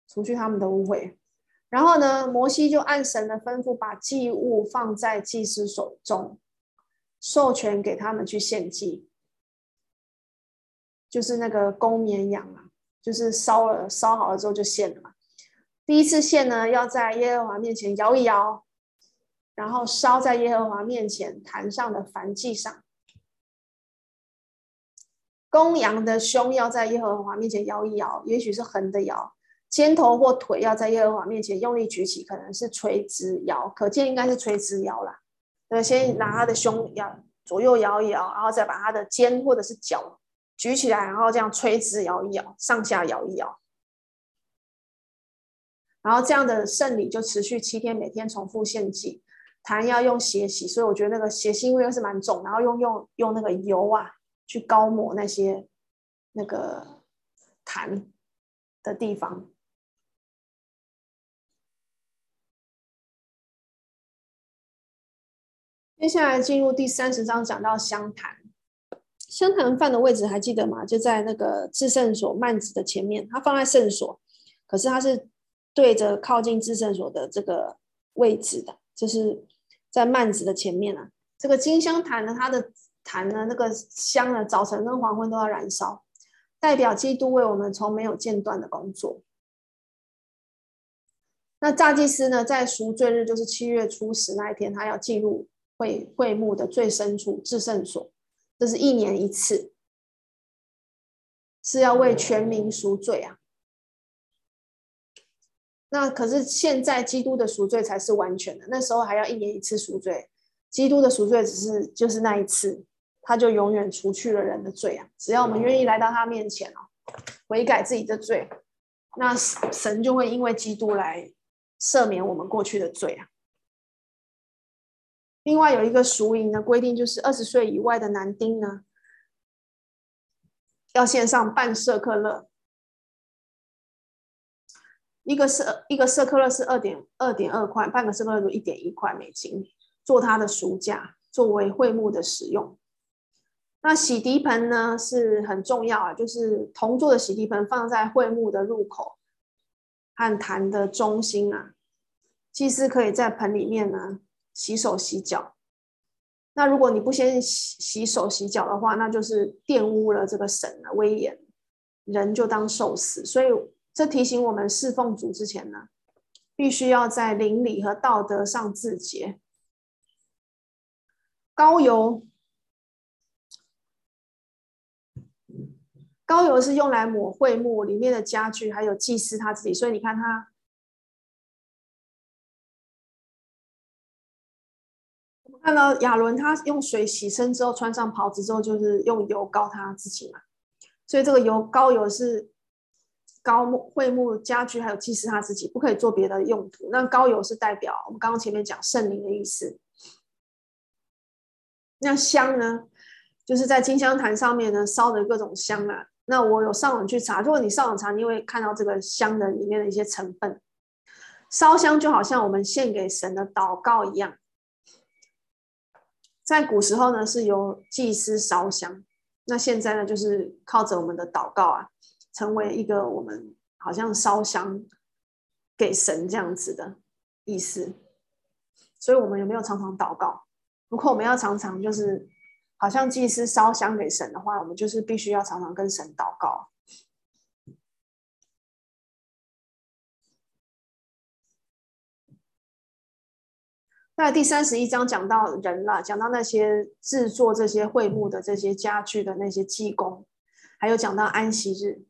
除去他们的污秽。然后呢，摩西就按神的吩咐，把祭物放在祭司手中，授权给他们去献祭。就是那个公绵羊啊，就是烧了烧好了之后就献了嘛。第一次献呢，要在耶和华面前摇一摇，然后烧在耶和华面前坛上的燔祭上。公羊的胸要在耶和华面前摇一摇，也许是横的摇；肩头或腿要在耶和华面前用力举起，可能是垂直摇。可见应该是垂直摇啦。那，先拿他的胸摇，左右摇一摇，然后再把他的肩或者是脚。举起来，然后这样垂直摇一摇，上下摇一摇，然后这样的圣礼就持续七天，每天重复献祭。坛要用血洗，所以我觉得那个血腥味又是蛮重。然后用用用那个油啊，去膏抹那些那个坛的地方。接下来进入第三十章，讲到香坛。香坛放的位置还记得吗？就在那个至圣所幔子的前面，它放在圣所，可是它是对着靠近至圣所的这个位置的，就是在幔子的前面啊。这个金香坛呢，它的坛呢，那个香呢，早晨跟黄昏都要燃烧，代表基督为我们从没有间断的工作。那大祭司呢，在赎罪日，就是七月初十那一天，他要进入会会幕的最深处至圣所。这是一年一次，是要为全民赎罪啊。那可是现在基督的赎罪才是完全的，那时候还要一年一次赎罪。基督的赎罪只是就是那一次，他就永远除去了人的罪啊。只要我们愿意来到他面前哦，悔改自己的罪，那神就会因为基督来赦免我们过去的罪啊。另外有一个赎银的规定，就是二十岁以外的男丁呢，要献上半色克勒。一个色一个舍客勒是二点二点二块，半个色克勒就一点一块美金，做他的赎价，作为会幕的使用。那洗涤盆呢是很重要啊，就是铜做的洗涤盆放在会幕的入口和坛的中心啊，祭司可以在盆里面呢。洗手洗脚，那如果你不先洗洗手洗脚的话，那就是玷污了这个神的威严，人就当受死。所以这提醒我们侍奉主之前呢，必须要在灵里和道德上自洁。高油，高油是用来抹会幕里面的家具，还有祭司他自己。所以你看他。看到亚伦，他用水洗身之后，穿上袍子之后，就是用油膏他自己嘛。所以这个油膏油是膏会木家具还有祭司他自己，不可以做别的用途。那膏油是代表我们刚刚前面讲圣灵的意思。那香呢，就是在金香坛上面呢烧的各种香啊。那我有上网去查，如果你上网查，你会看到这个香的里面的一些成分。烧香就好像我们献给神的祷告一样。在古时候呢，是由祭司烧香，那现在呢，就是靠着我们的祷告啊，成为一个我们好像烧香给神这样子的意思。所以，我们有没有常常祷告？如果我们要常常就是好像祭司烧香给神的话，我们就是必须要常常跟神祷告。那第三十一章讲到人了，讲到那些制作这些会幕的这些家具的那些技工，还有讲到安息日。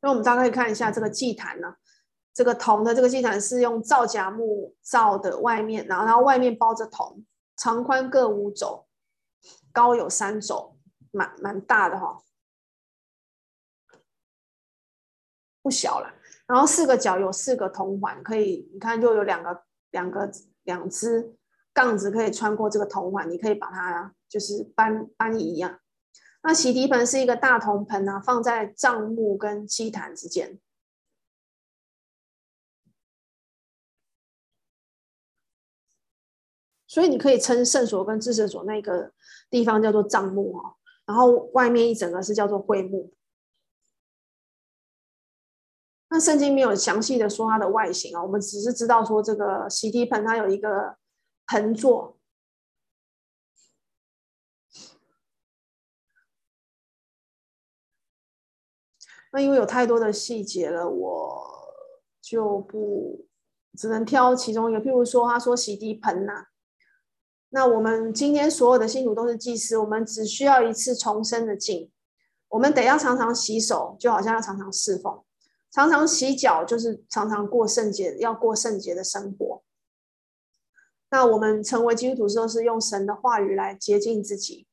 那我们大概看一下这个祭坛呢，这个铜的这个祭坛是用皂荚木造的，外面然后然后外面包着铜，长宽各五肘，高有三肘，蛮蛮大的哈、哦，不小了。然后四个角有四个铜环，可以你看就有两个两个两只杠子可以穿过这个铜环，你可以把它就是搬搬移啊。那洗涤盆是一个大铜盆、啊，放在帐幕跟祭坛之间，所以你可以称圣所跟至圣所那个地方叫做帐幕哦，然后外面一整个是叫做会幕。那圣经没有详细的说它的外形啊，我们只是知道说这个洗涤盆它有一个盆座。那因为有太多的细节了，我就不只能挑其中一个。譬如说，他说洗涤盆呐，那我们今天所有的信徒都是祭司，我们只需要一次重生的敬，我们得要常常洗手，就好像要常常侍奉。常常洗脚，就是常常过圣洁，要过圣洁的生活。那我们成为基督徒之后，是用神的话语来接近自己。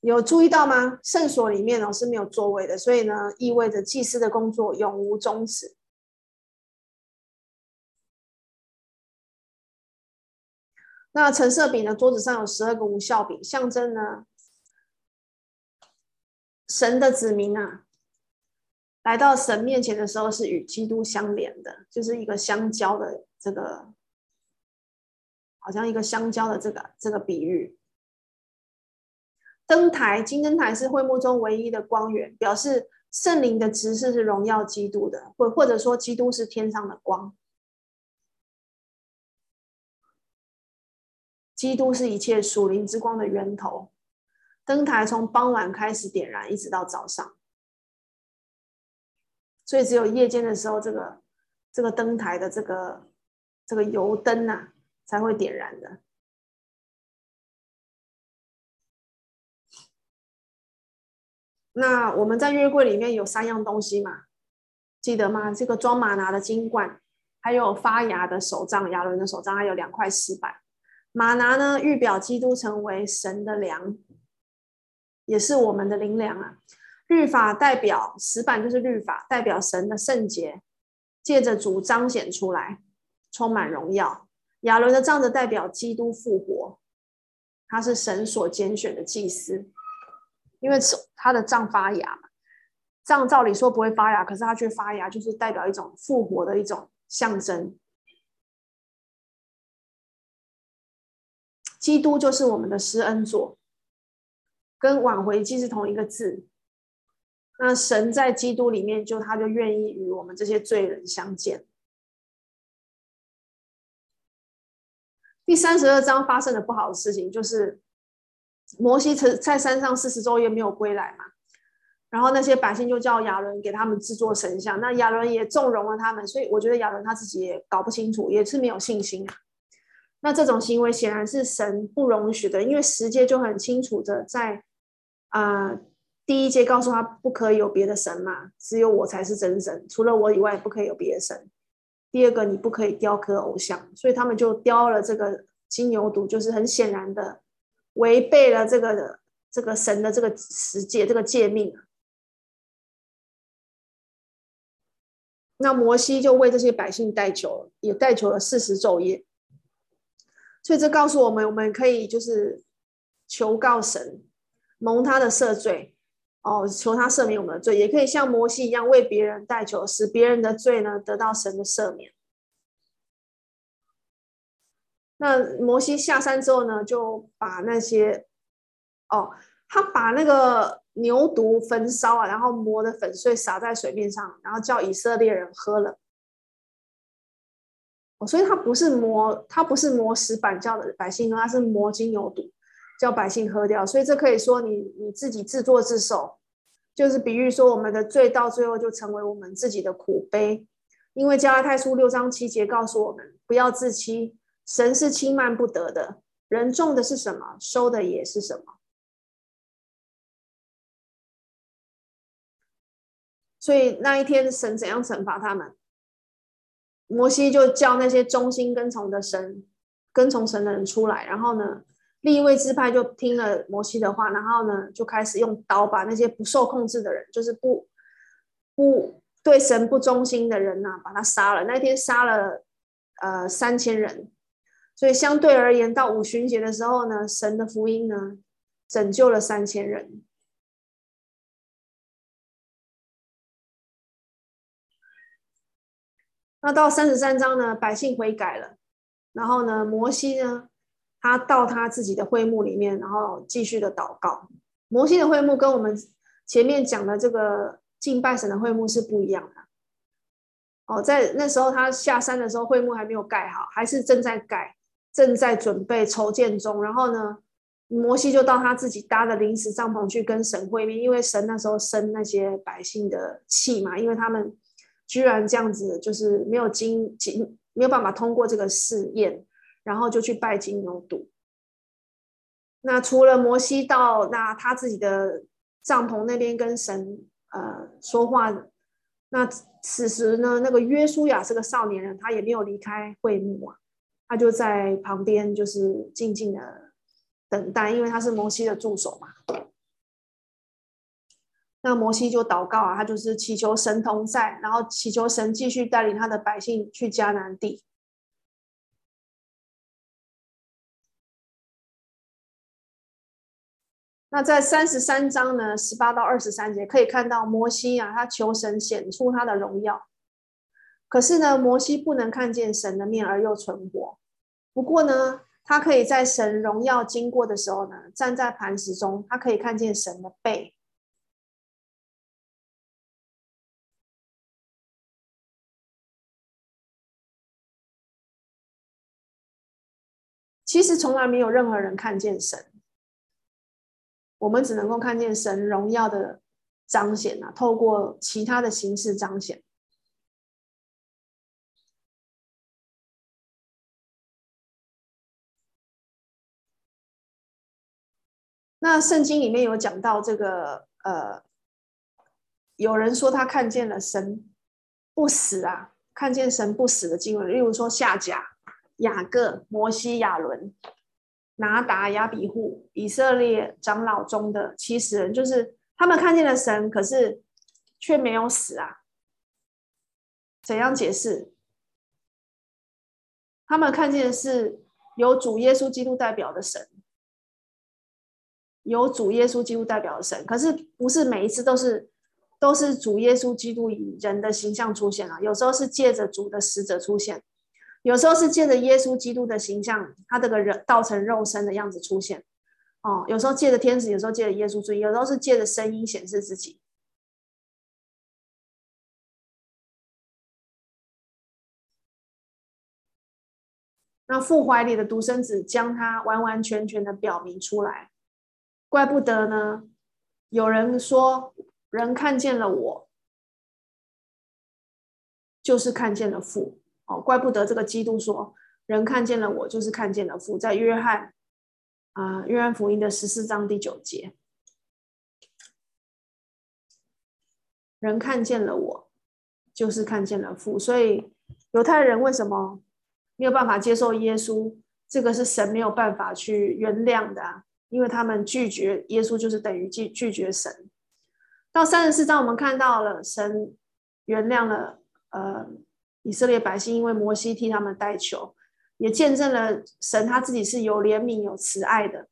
有注意到吗？圣所里面哦是没有座位的，所以呢，意味着祭司的工作永无终止。那陈设饼的桌子上有十二个无效饼，象征呢？神的子民啊，来到神面前的时候是与基督相连的，就是一个相交的这个，好像一个相交的这个这个比喻。灯台，金灯台是会幕中唯一的光源，表示圣灵的执事是荣耀基督的，或或者说基督是天上的光，基督是一切属灵之光的源头。灯台从傍晚开始点燃，一直到早上，所以只有夜间的时候，这个这个灯台的这个这个油灯啊才会点燃的。那我们在约柜里面有三样东西嘛？记得吗？这个装吗哪的金罐，还有发芽的手杖，亚伦的手杖，还有两块石板。吗哪呢，预表基督成为神的粮。也是我们的灵粮啊！律法代表石板，就是律法，代表神的圣洁，借着主彰显出来，充满荣耀。亚伦的杖子代表基督复活，他是神所拣选的祭司，因为他的杖发芽嘛。杖照理说不会发芽，可是他却发芽，就是代表一种复活的一种象征。基督就是我们的施恩座。跟挽回祭是同一个字，那神在基督里面，就他就愿意与我们这些罪人相见。第三十二章发生的不好的事情，就是摩西在山上四十昼夜没有归来嘛，然后那些百姓就叫亚伦给他们制作神像，那亚伦也纵容了他们，所以我觉得亚伦他自己也搞不清楚，也是没有信心啊。那这种行为显然是神不容许的，因为时间就很清楚的在。啊、第一节告诉他不可以有别的神嘛，只有我才是真神，除了我以外不可以有别的神。第二个，你不可以雕刻偶像，所以他们就雕了这个金牛犊，就是很显然的违背了这个这个神的这个十诫这个诫命。那摩西就为这些百姓代求，也代求了四十昼夜。所以这告诉我们，我们可以就是求告神。蒙他的赦罪，哦，求他赦免我们的罪，也可以像摩西一样为别人代求，使别人的罪呢得到神的赦免。那摩西下山之后呢，就把那些，哦，他把那个牛犊焚烧啊，然后磨的粉碎撒在水面上，然后叫以色列人喝了。所以他不是磨，他不是磨石板教的百姓，他是魔金牛犊。叫百姓喝掉。所以这可以说你你自己自作自受，就是比喻说我们的罪到最后就成为我们自己的苦悲。因为加拉太书六章七节告诉我们，不要自欺，神是轻慢不得的。人种的是什么，收的也是什么。所以那一天，神怎样惩罚他们？摩西就叫那些忠心跟从的神、跟从神的人出来，然后呢，另一位支派就听了摩西的话，然后呢，就开始用刀把那些不受控制的人，就是不不。对神不忠心的人呐、啊，把他杀了。那天杀了呃三千人，所以相对而言，到五旬节的时候呢，神的福音呢拯救了三千人。那到三十三章呢，百姓悔改了，然后呢，摩西呢，他到他自己的会幕里面，然后继续的祷告。摩西的会幕跟我们前面讲的这个。敬拜神的会幕是不一样的哦，在那时候他下山的时候，会幕还没有盖好，还是正在盖，正在准备筹建中。然后呢，摩西就到他自己搭的临时帐篷去跟神会面，因为神那时候生那些百姓的气嘛，因为他们居然这样子，就是没有经经没有办法通过这个试验，然后就去拜金牛犊。那除了摩西到那他自己的帐篷那边跟神。呃，说话。那此时呢，那个约书亚是个少年人，他也没有离开会幕啊，他就在旁边，就是静静的等待，因为他是摩西的助手嘛。那摩西就祷告啊，他就是祈求神同在，然后祈求神继续带领他的百姓去迦南地。那在三十三章呢，十八到二十三节可以看到摩西啊，他求神显出他的荣耀。可是呢，摩西不能看见神的面而又存活。不过呢，他可以在神荣耀经过的时候呢，站在磐石中，他可以看见神的背。其实从来没有任何人看见神。我们只能够看见神荣耀的彰显啊，透过其他的形式彰显。那圣经里面有讲到这个，呃，有人说他看见了神不死啊，看见神不死的经文，例如说夏甲、雅各、摩西、亚伦。拿达、亚比户，以色列长老中的七十人，就是他们看见了神，可是却没有死啊。怎样解释？他们看见的是有主耶稣基督代表的神，有主耶稣基督代表的神，可是不是每一次都是都是主耶稣基督以人的形象出现啊，有时候是借着主的使者出现。有时候是借着耶稣基督的形象，他这个人道成肉身的样子出现，哦，有时候借着天使，有时候借着耶稣出现，有时候是借着声音显示自己。那父怀里的独生子将他完完全全的表明出来，怪不得呢。有人说，人看见了我，就是看见了父。怪不得这个基督说，人看见了我，就是看见了父。在约翰啊、约翰福音的十四章第九节，人看见了我，就是看见了父。所以犹太人为什么没有办法接受耶稣？这个是神没有办法去原谅的，因为他们拒绝耶稣，就是等于拒拒绝神。到三十四章，我们看到了神原谅了，呃。以色列百姓因为摩西替他们代求，也见证了神他自己是有怜悯、有慈爱的。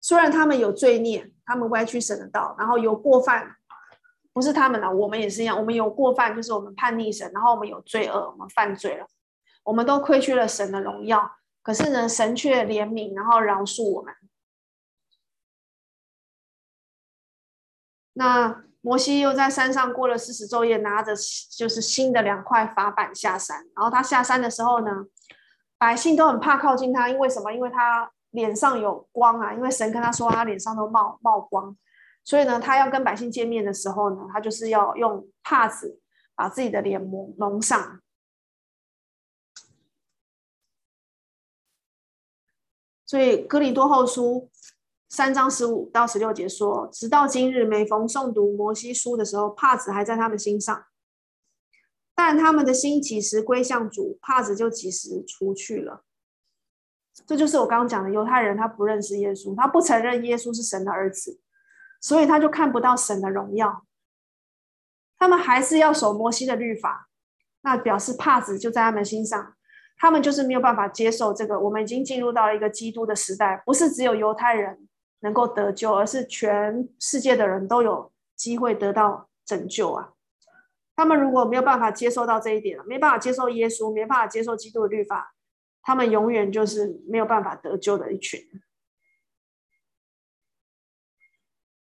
虽然他们有罪孽，他们歪曲神的道，然后有过犯，不是他们的，我们也是一样。我们有过犯，就是我们叛逆神，然后我们有罪恶，我们犯罪了。我们都亏缺了神的荣耀，可是呢，神却怜悯，然后饶恕我们。那摩西又在山上过了四十昼夜，拿着就是新的两块法板下山。然后他下山的时候呢，百姓都很怕靠近他，因为什么？因为他脸上有光啊，因为神跟他说他脸上都冒冒光，所以呢，他要跟百姓见面的时候呢，他就是要用帕子把自己的脸蒙蒙上。所以哥林多后书。三章十五到十六节说，直到今日，每逢诵读摩西书的时候，帕子还在他们心上，但他们的心几时归向主，帕子就几时除去了。这就是我刚刚讲的，犹太人他不认识耶稣，他不承认耶稣是神的儿子，所以他就看不到神的荣耀。他们还是要守摩西的律法，那表示帕子就在他们心上，他们就是没有办法接受这个。我们已经进入到了一个基督的时代，不是只有犹太人。能够得救，而是全世界的人都有机会得到拯救啊！他们如果没有办法接受到这一点，没办法接受耶稣，没办法接受基督的律法，他们永远就是没有办法得救的一群，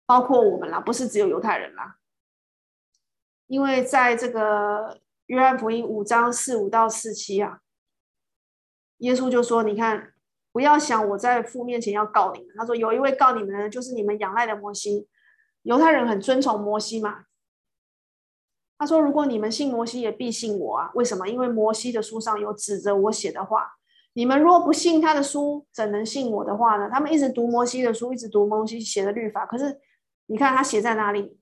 包括我们啦，不是只有犹太人啦。因为在这个约翰福音五章四五到四七啊，耶稣就说：“你看。”不要想我在父面前要告你们。他说有一位告你们的，就是你们仰赖的摩西。犹太人很尊崇摩西嘛。他说如果你们信摩西，也必信我啊。为什么？因为摩西的书上有指着我写的话。你们若不信他的书，怎能信我的话呢？他们一直读摩西的书，一直读摩西写的律法。可是你看他写在哪里？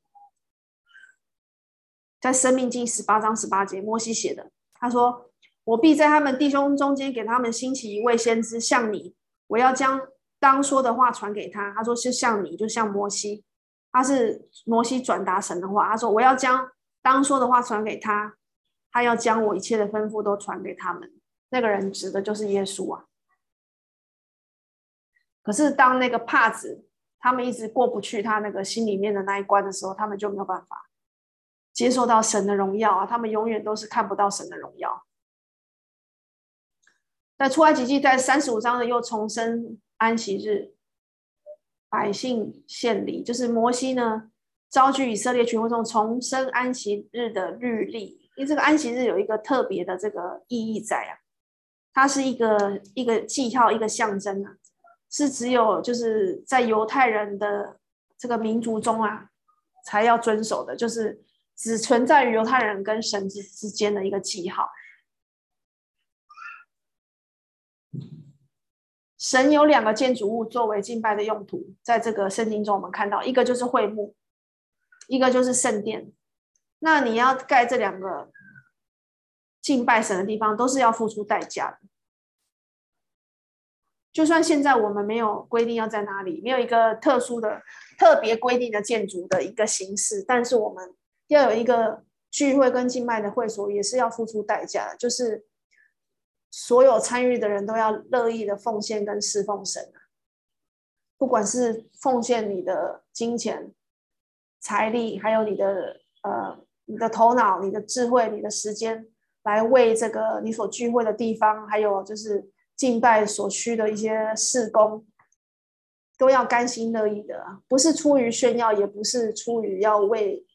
在生命记十八章十八节，摩西写的。他说。我必在他们弟兄中间给他们兴起一位先知，像你。我要将当说的话传给他。他说是像你，就像摩西，他是摩西转达神的话。他说我要将当说的话传给他，他要将我一切的吩咐都传给他们。那个人指的就是耶稣啊。可是当那个帕子他们一直过不去他那个心里面的那一关的时候，他们就没有办法接受到神的荣耀啊。他们永远都是看不到神的荣耀。在出埃及记在三十五章呢，又重申安息日，百姓献礼，就是摩西呢召集以色列群会众重申安息日的律例，因为这个安息日有一个特别的这个意义在啊，它是一个一个记号，一个象征啊，是只有就是在犹太人的这个民族中啊才要遵守的，就是只存在于犹太人跟神之之间的一个记号。神有两个建筑物作为敬拜的用途，在这个圣经中我们看到，一个就是会幕，一个就是圣殿。那你要盖这两个敬拜神的地方，都是要付出代价的。就算现在我们没有规定要在哪里，没有一个特殊的、特别规定的建筑的一个形式，但是我们要有一个聚会跟敬拜的会所，也是要付出代价的，就是。所有参与的人都要乐意的奉献跟侍奉神啊，不管是奉献你的金钱、财力，还有你的呃你的头脑、你的智慧、你的时间，来为这个你所聚会的地方，还有就是敬拜所需的一些事工，都要甘心乐意的，不是出于炫耀，也不是出于要为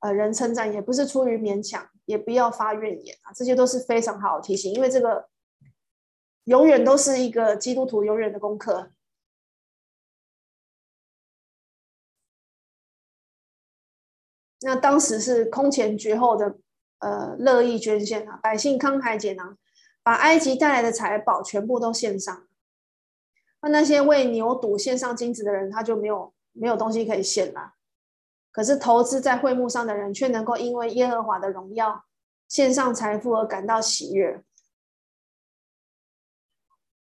呃人称赞，也不是出于勉强。也不要发怨言啊，这些都是非常好的提醒，因为这个永远都是一个基督徒永远的功课。那当时是空前绝后的，呃，乐意捐献啊，百姓慷慨解囊，把埃及带来的财宝全部都献上。那那些为牛犊献上金子的人，他就没有没有东西可以献了。可是投资在会幕上的人，却能够因为耶和华的荣耀献上财富而感到喜悦，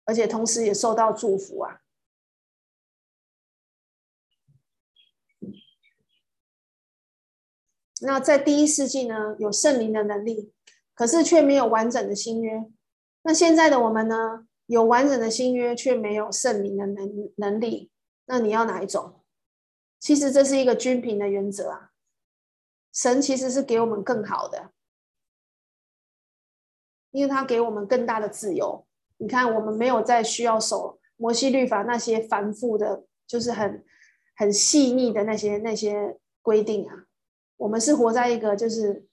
而且同时也受到祝福啊。那在第一世纪呢，有圣灵的能力，可是却没有完整的新约。那现在的我们呢，有完整的新约，却没有圣灵的能能力。那你要哪一种？其实这是一个均平的原则啊，神其实是给我们更好的。因为他给我们更大的自由。你看，我们没有再需要守摩西律法那些繁复的，就是很很细腻的那些那些规定啊。我们是活在一个就是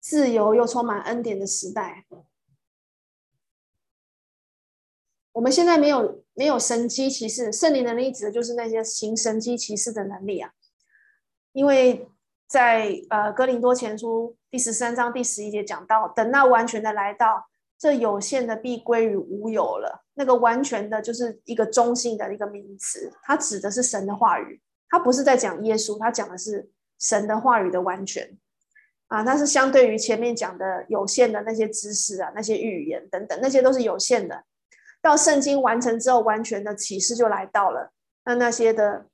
自由又充满恩典的时代。我们现在没有没有神机骑士，圣灵能力指的就是那些行神机骑士的能力啊。因为在呃哥林多前书第十三章第十一节讲到，等那完全的来到，这有限的必归于无有了。那个完全的就是一个中性的一个名词，它指的是神的话语，它不是在讲耶稣，它讲的是神的话语的完全啊。那是相对于前面讲的有限的那些知识啊，那些预言等等，那些都是有限的。到圣经完成之后，完全的启示就来到了。那那些的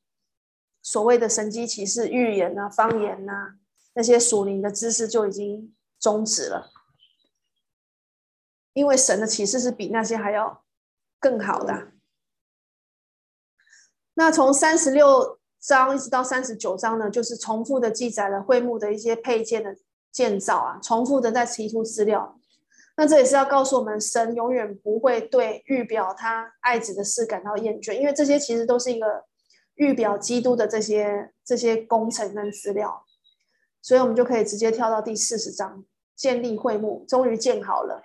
所谓的神迹启示、预言啊、方言啊，那些属灵的知识就已经终止了。因为神的启示是比那些还要更好的。那从三十六章一直到三十九章呢，就是重复的记载了会幕的一些配件的建造啊，重复的在提出资料。那这也是要告诉我们，神永远不会对预表他爱子的事感到厌倦，因为这些其实都是一个预表基督的这些这些工程跟资料，所以我们就可以直接跳到第四十章，建立会幕，终于建好了。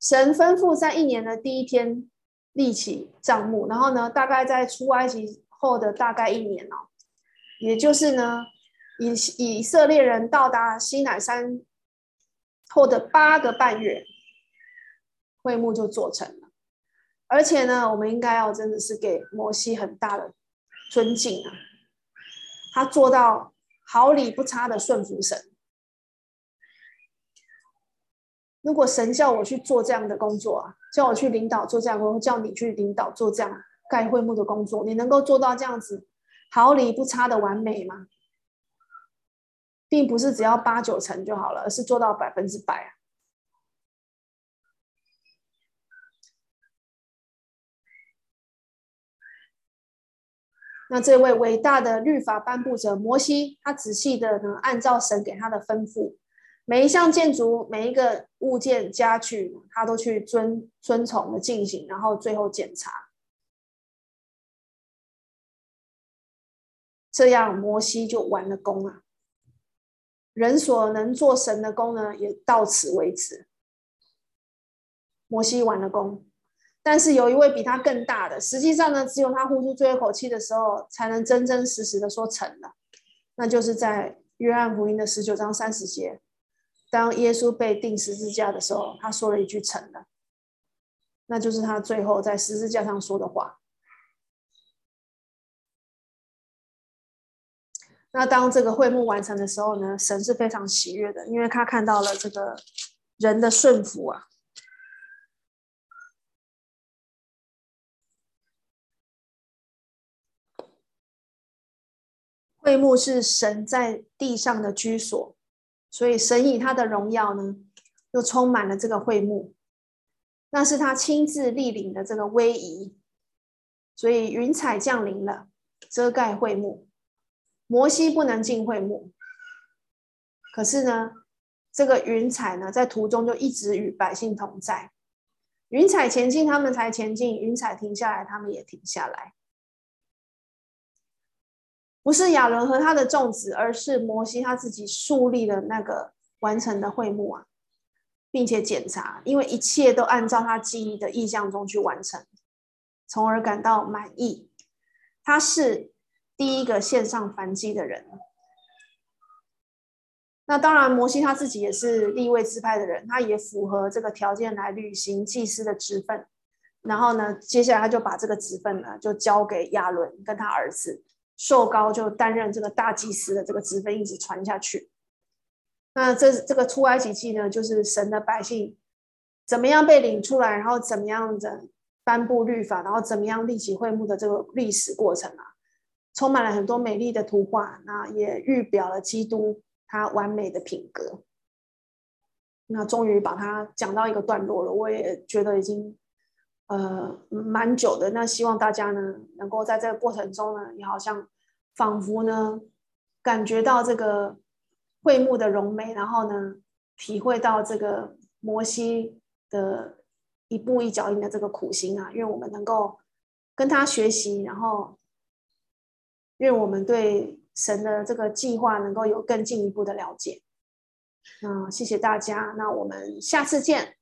神吩咐在一年的第一天立起帐幕，然后呢，大概在出埃及后的大概一年哦，也就是呢，以以色列人到达西乃山。后的八个半月，会幕就做成了。而且呢，我们应该要真的是给摩西很大的尊敬啊！他做到毫厘不差的顺服神。如果神叫我去做这样的工作啊，叫我去领导做这样的工作，叫你去领导做这样盖会幕的工作，你能够做到这样子毫厘不差的完美吗？并不是只要八九成就好了，而是做到百分之百！那这位伟大的律法颁布者摩西，他仔细的呢，按照神给他的吩咐，每一项建筑、每一个物件、家具，他都去遵遵从的进行，然后最后检查，这样摩西就完了工了。人所能做神的工呢，也到此为止。摩西完了工，但是有一位比他更大的，实际上呢，只有他呼出最后一口气的时候，才能真真实实的说成了。那就是在约翰福音的十九章三十节，当耶稣被钉十字架的时候，他说了一句“成了”，那就是他最后在十字架上说的话。那当这个会幕完成的时候呢，神是非常喜悦的，因为他看到了这个人的顺服啊。会幕是神在地上的居所，所以神以他的荣耀呢，又充满了这个会幕。那是他亲自莅临的这个威仪，所以云彩降临了，遮盖会幕。摩西不能进会幕，可是呢，这个云彩呢，在途中就一直与百姓同在。云彩前进，他们才前进；云彩停下来，他们也停下来。不是亚伦和他的众子，而是摩西他自己树立的那个完成的会幕啊，并且检查，因为一切都按照他记忆的意象中去完成，从而感到满意。他是。第一个献上反击的人，那当然，摩西他自己也是立位支派的人，他也符合这个条件来履行祭司的职分。然后呢，接下来他就把这个职分呢，就交给亚伦跟他儿子，受高就担任这个大祭司的这个职分，一直传下去。那这这个出埃及记呢，就是神的百姓怎么样被领出来，然后怎么样的颁布律法，然后怎么样立起会幕的这个历史过程啊。充满了很多美丽的图画，那也预表了基督他完美的品格。那终于把它讲到一个段落了，我也觉得已经呃蛮久的。那希望大家呢能够在这个过程中呢，你好像仿佛呢感觉到这个会幕的荣美，然后呢体会到这个摩西的一步一脚印的这个苦心啊，愿我们能够跟他学习，然后愿我们对神的这个计划能够有更进一步的了解。那谢谢大家，那我们下次见。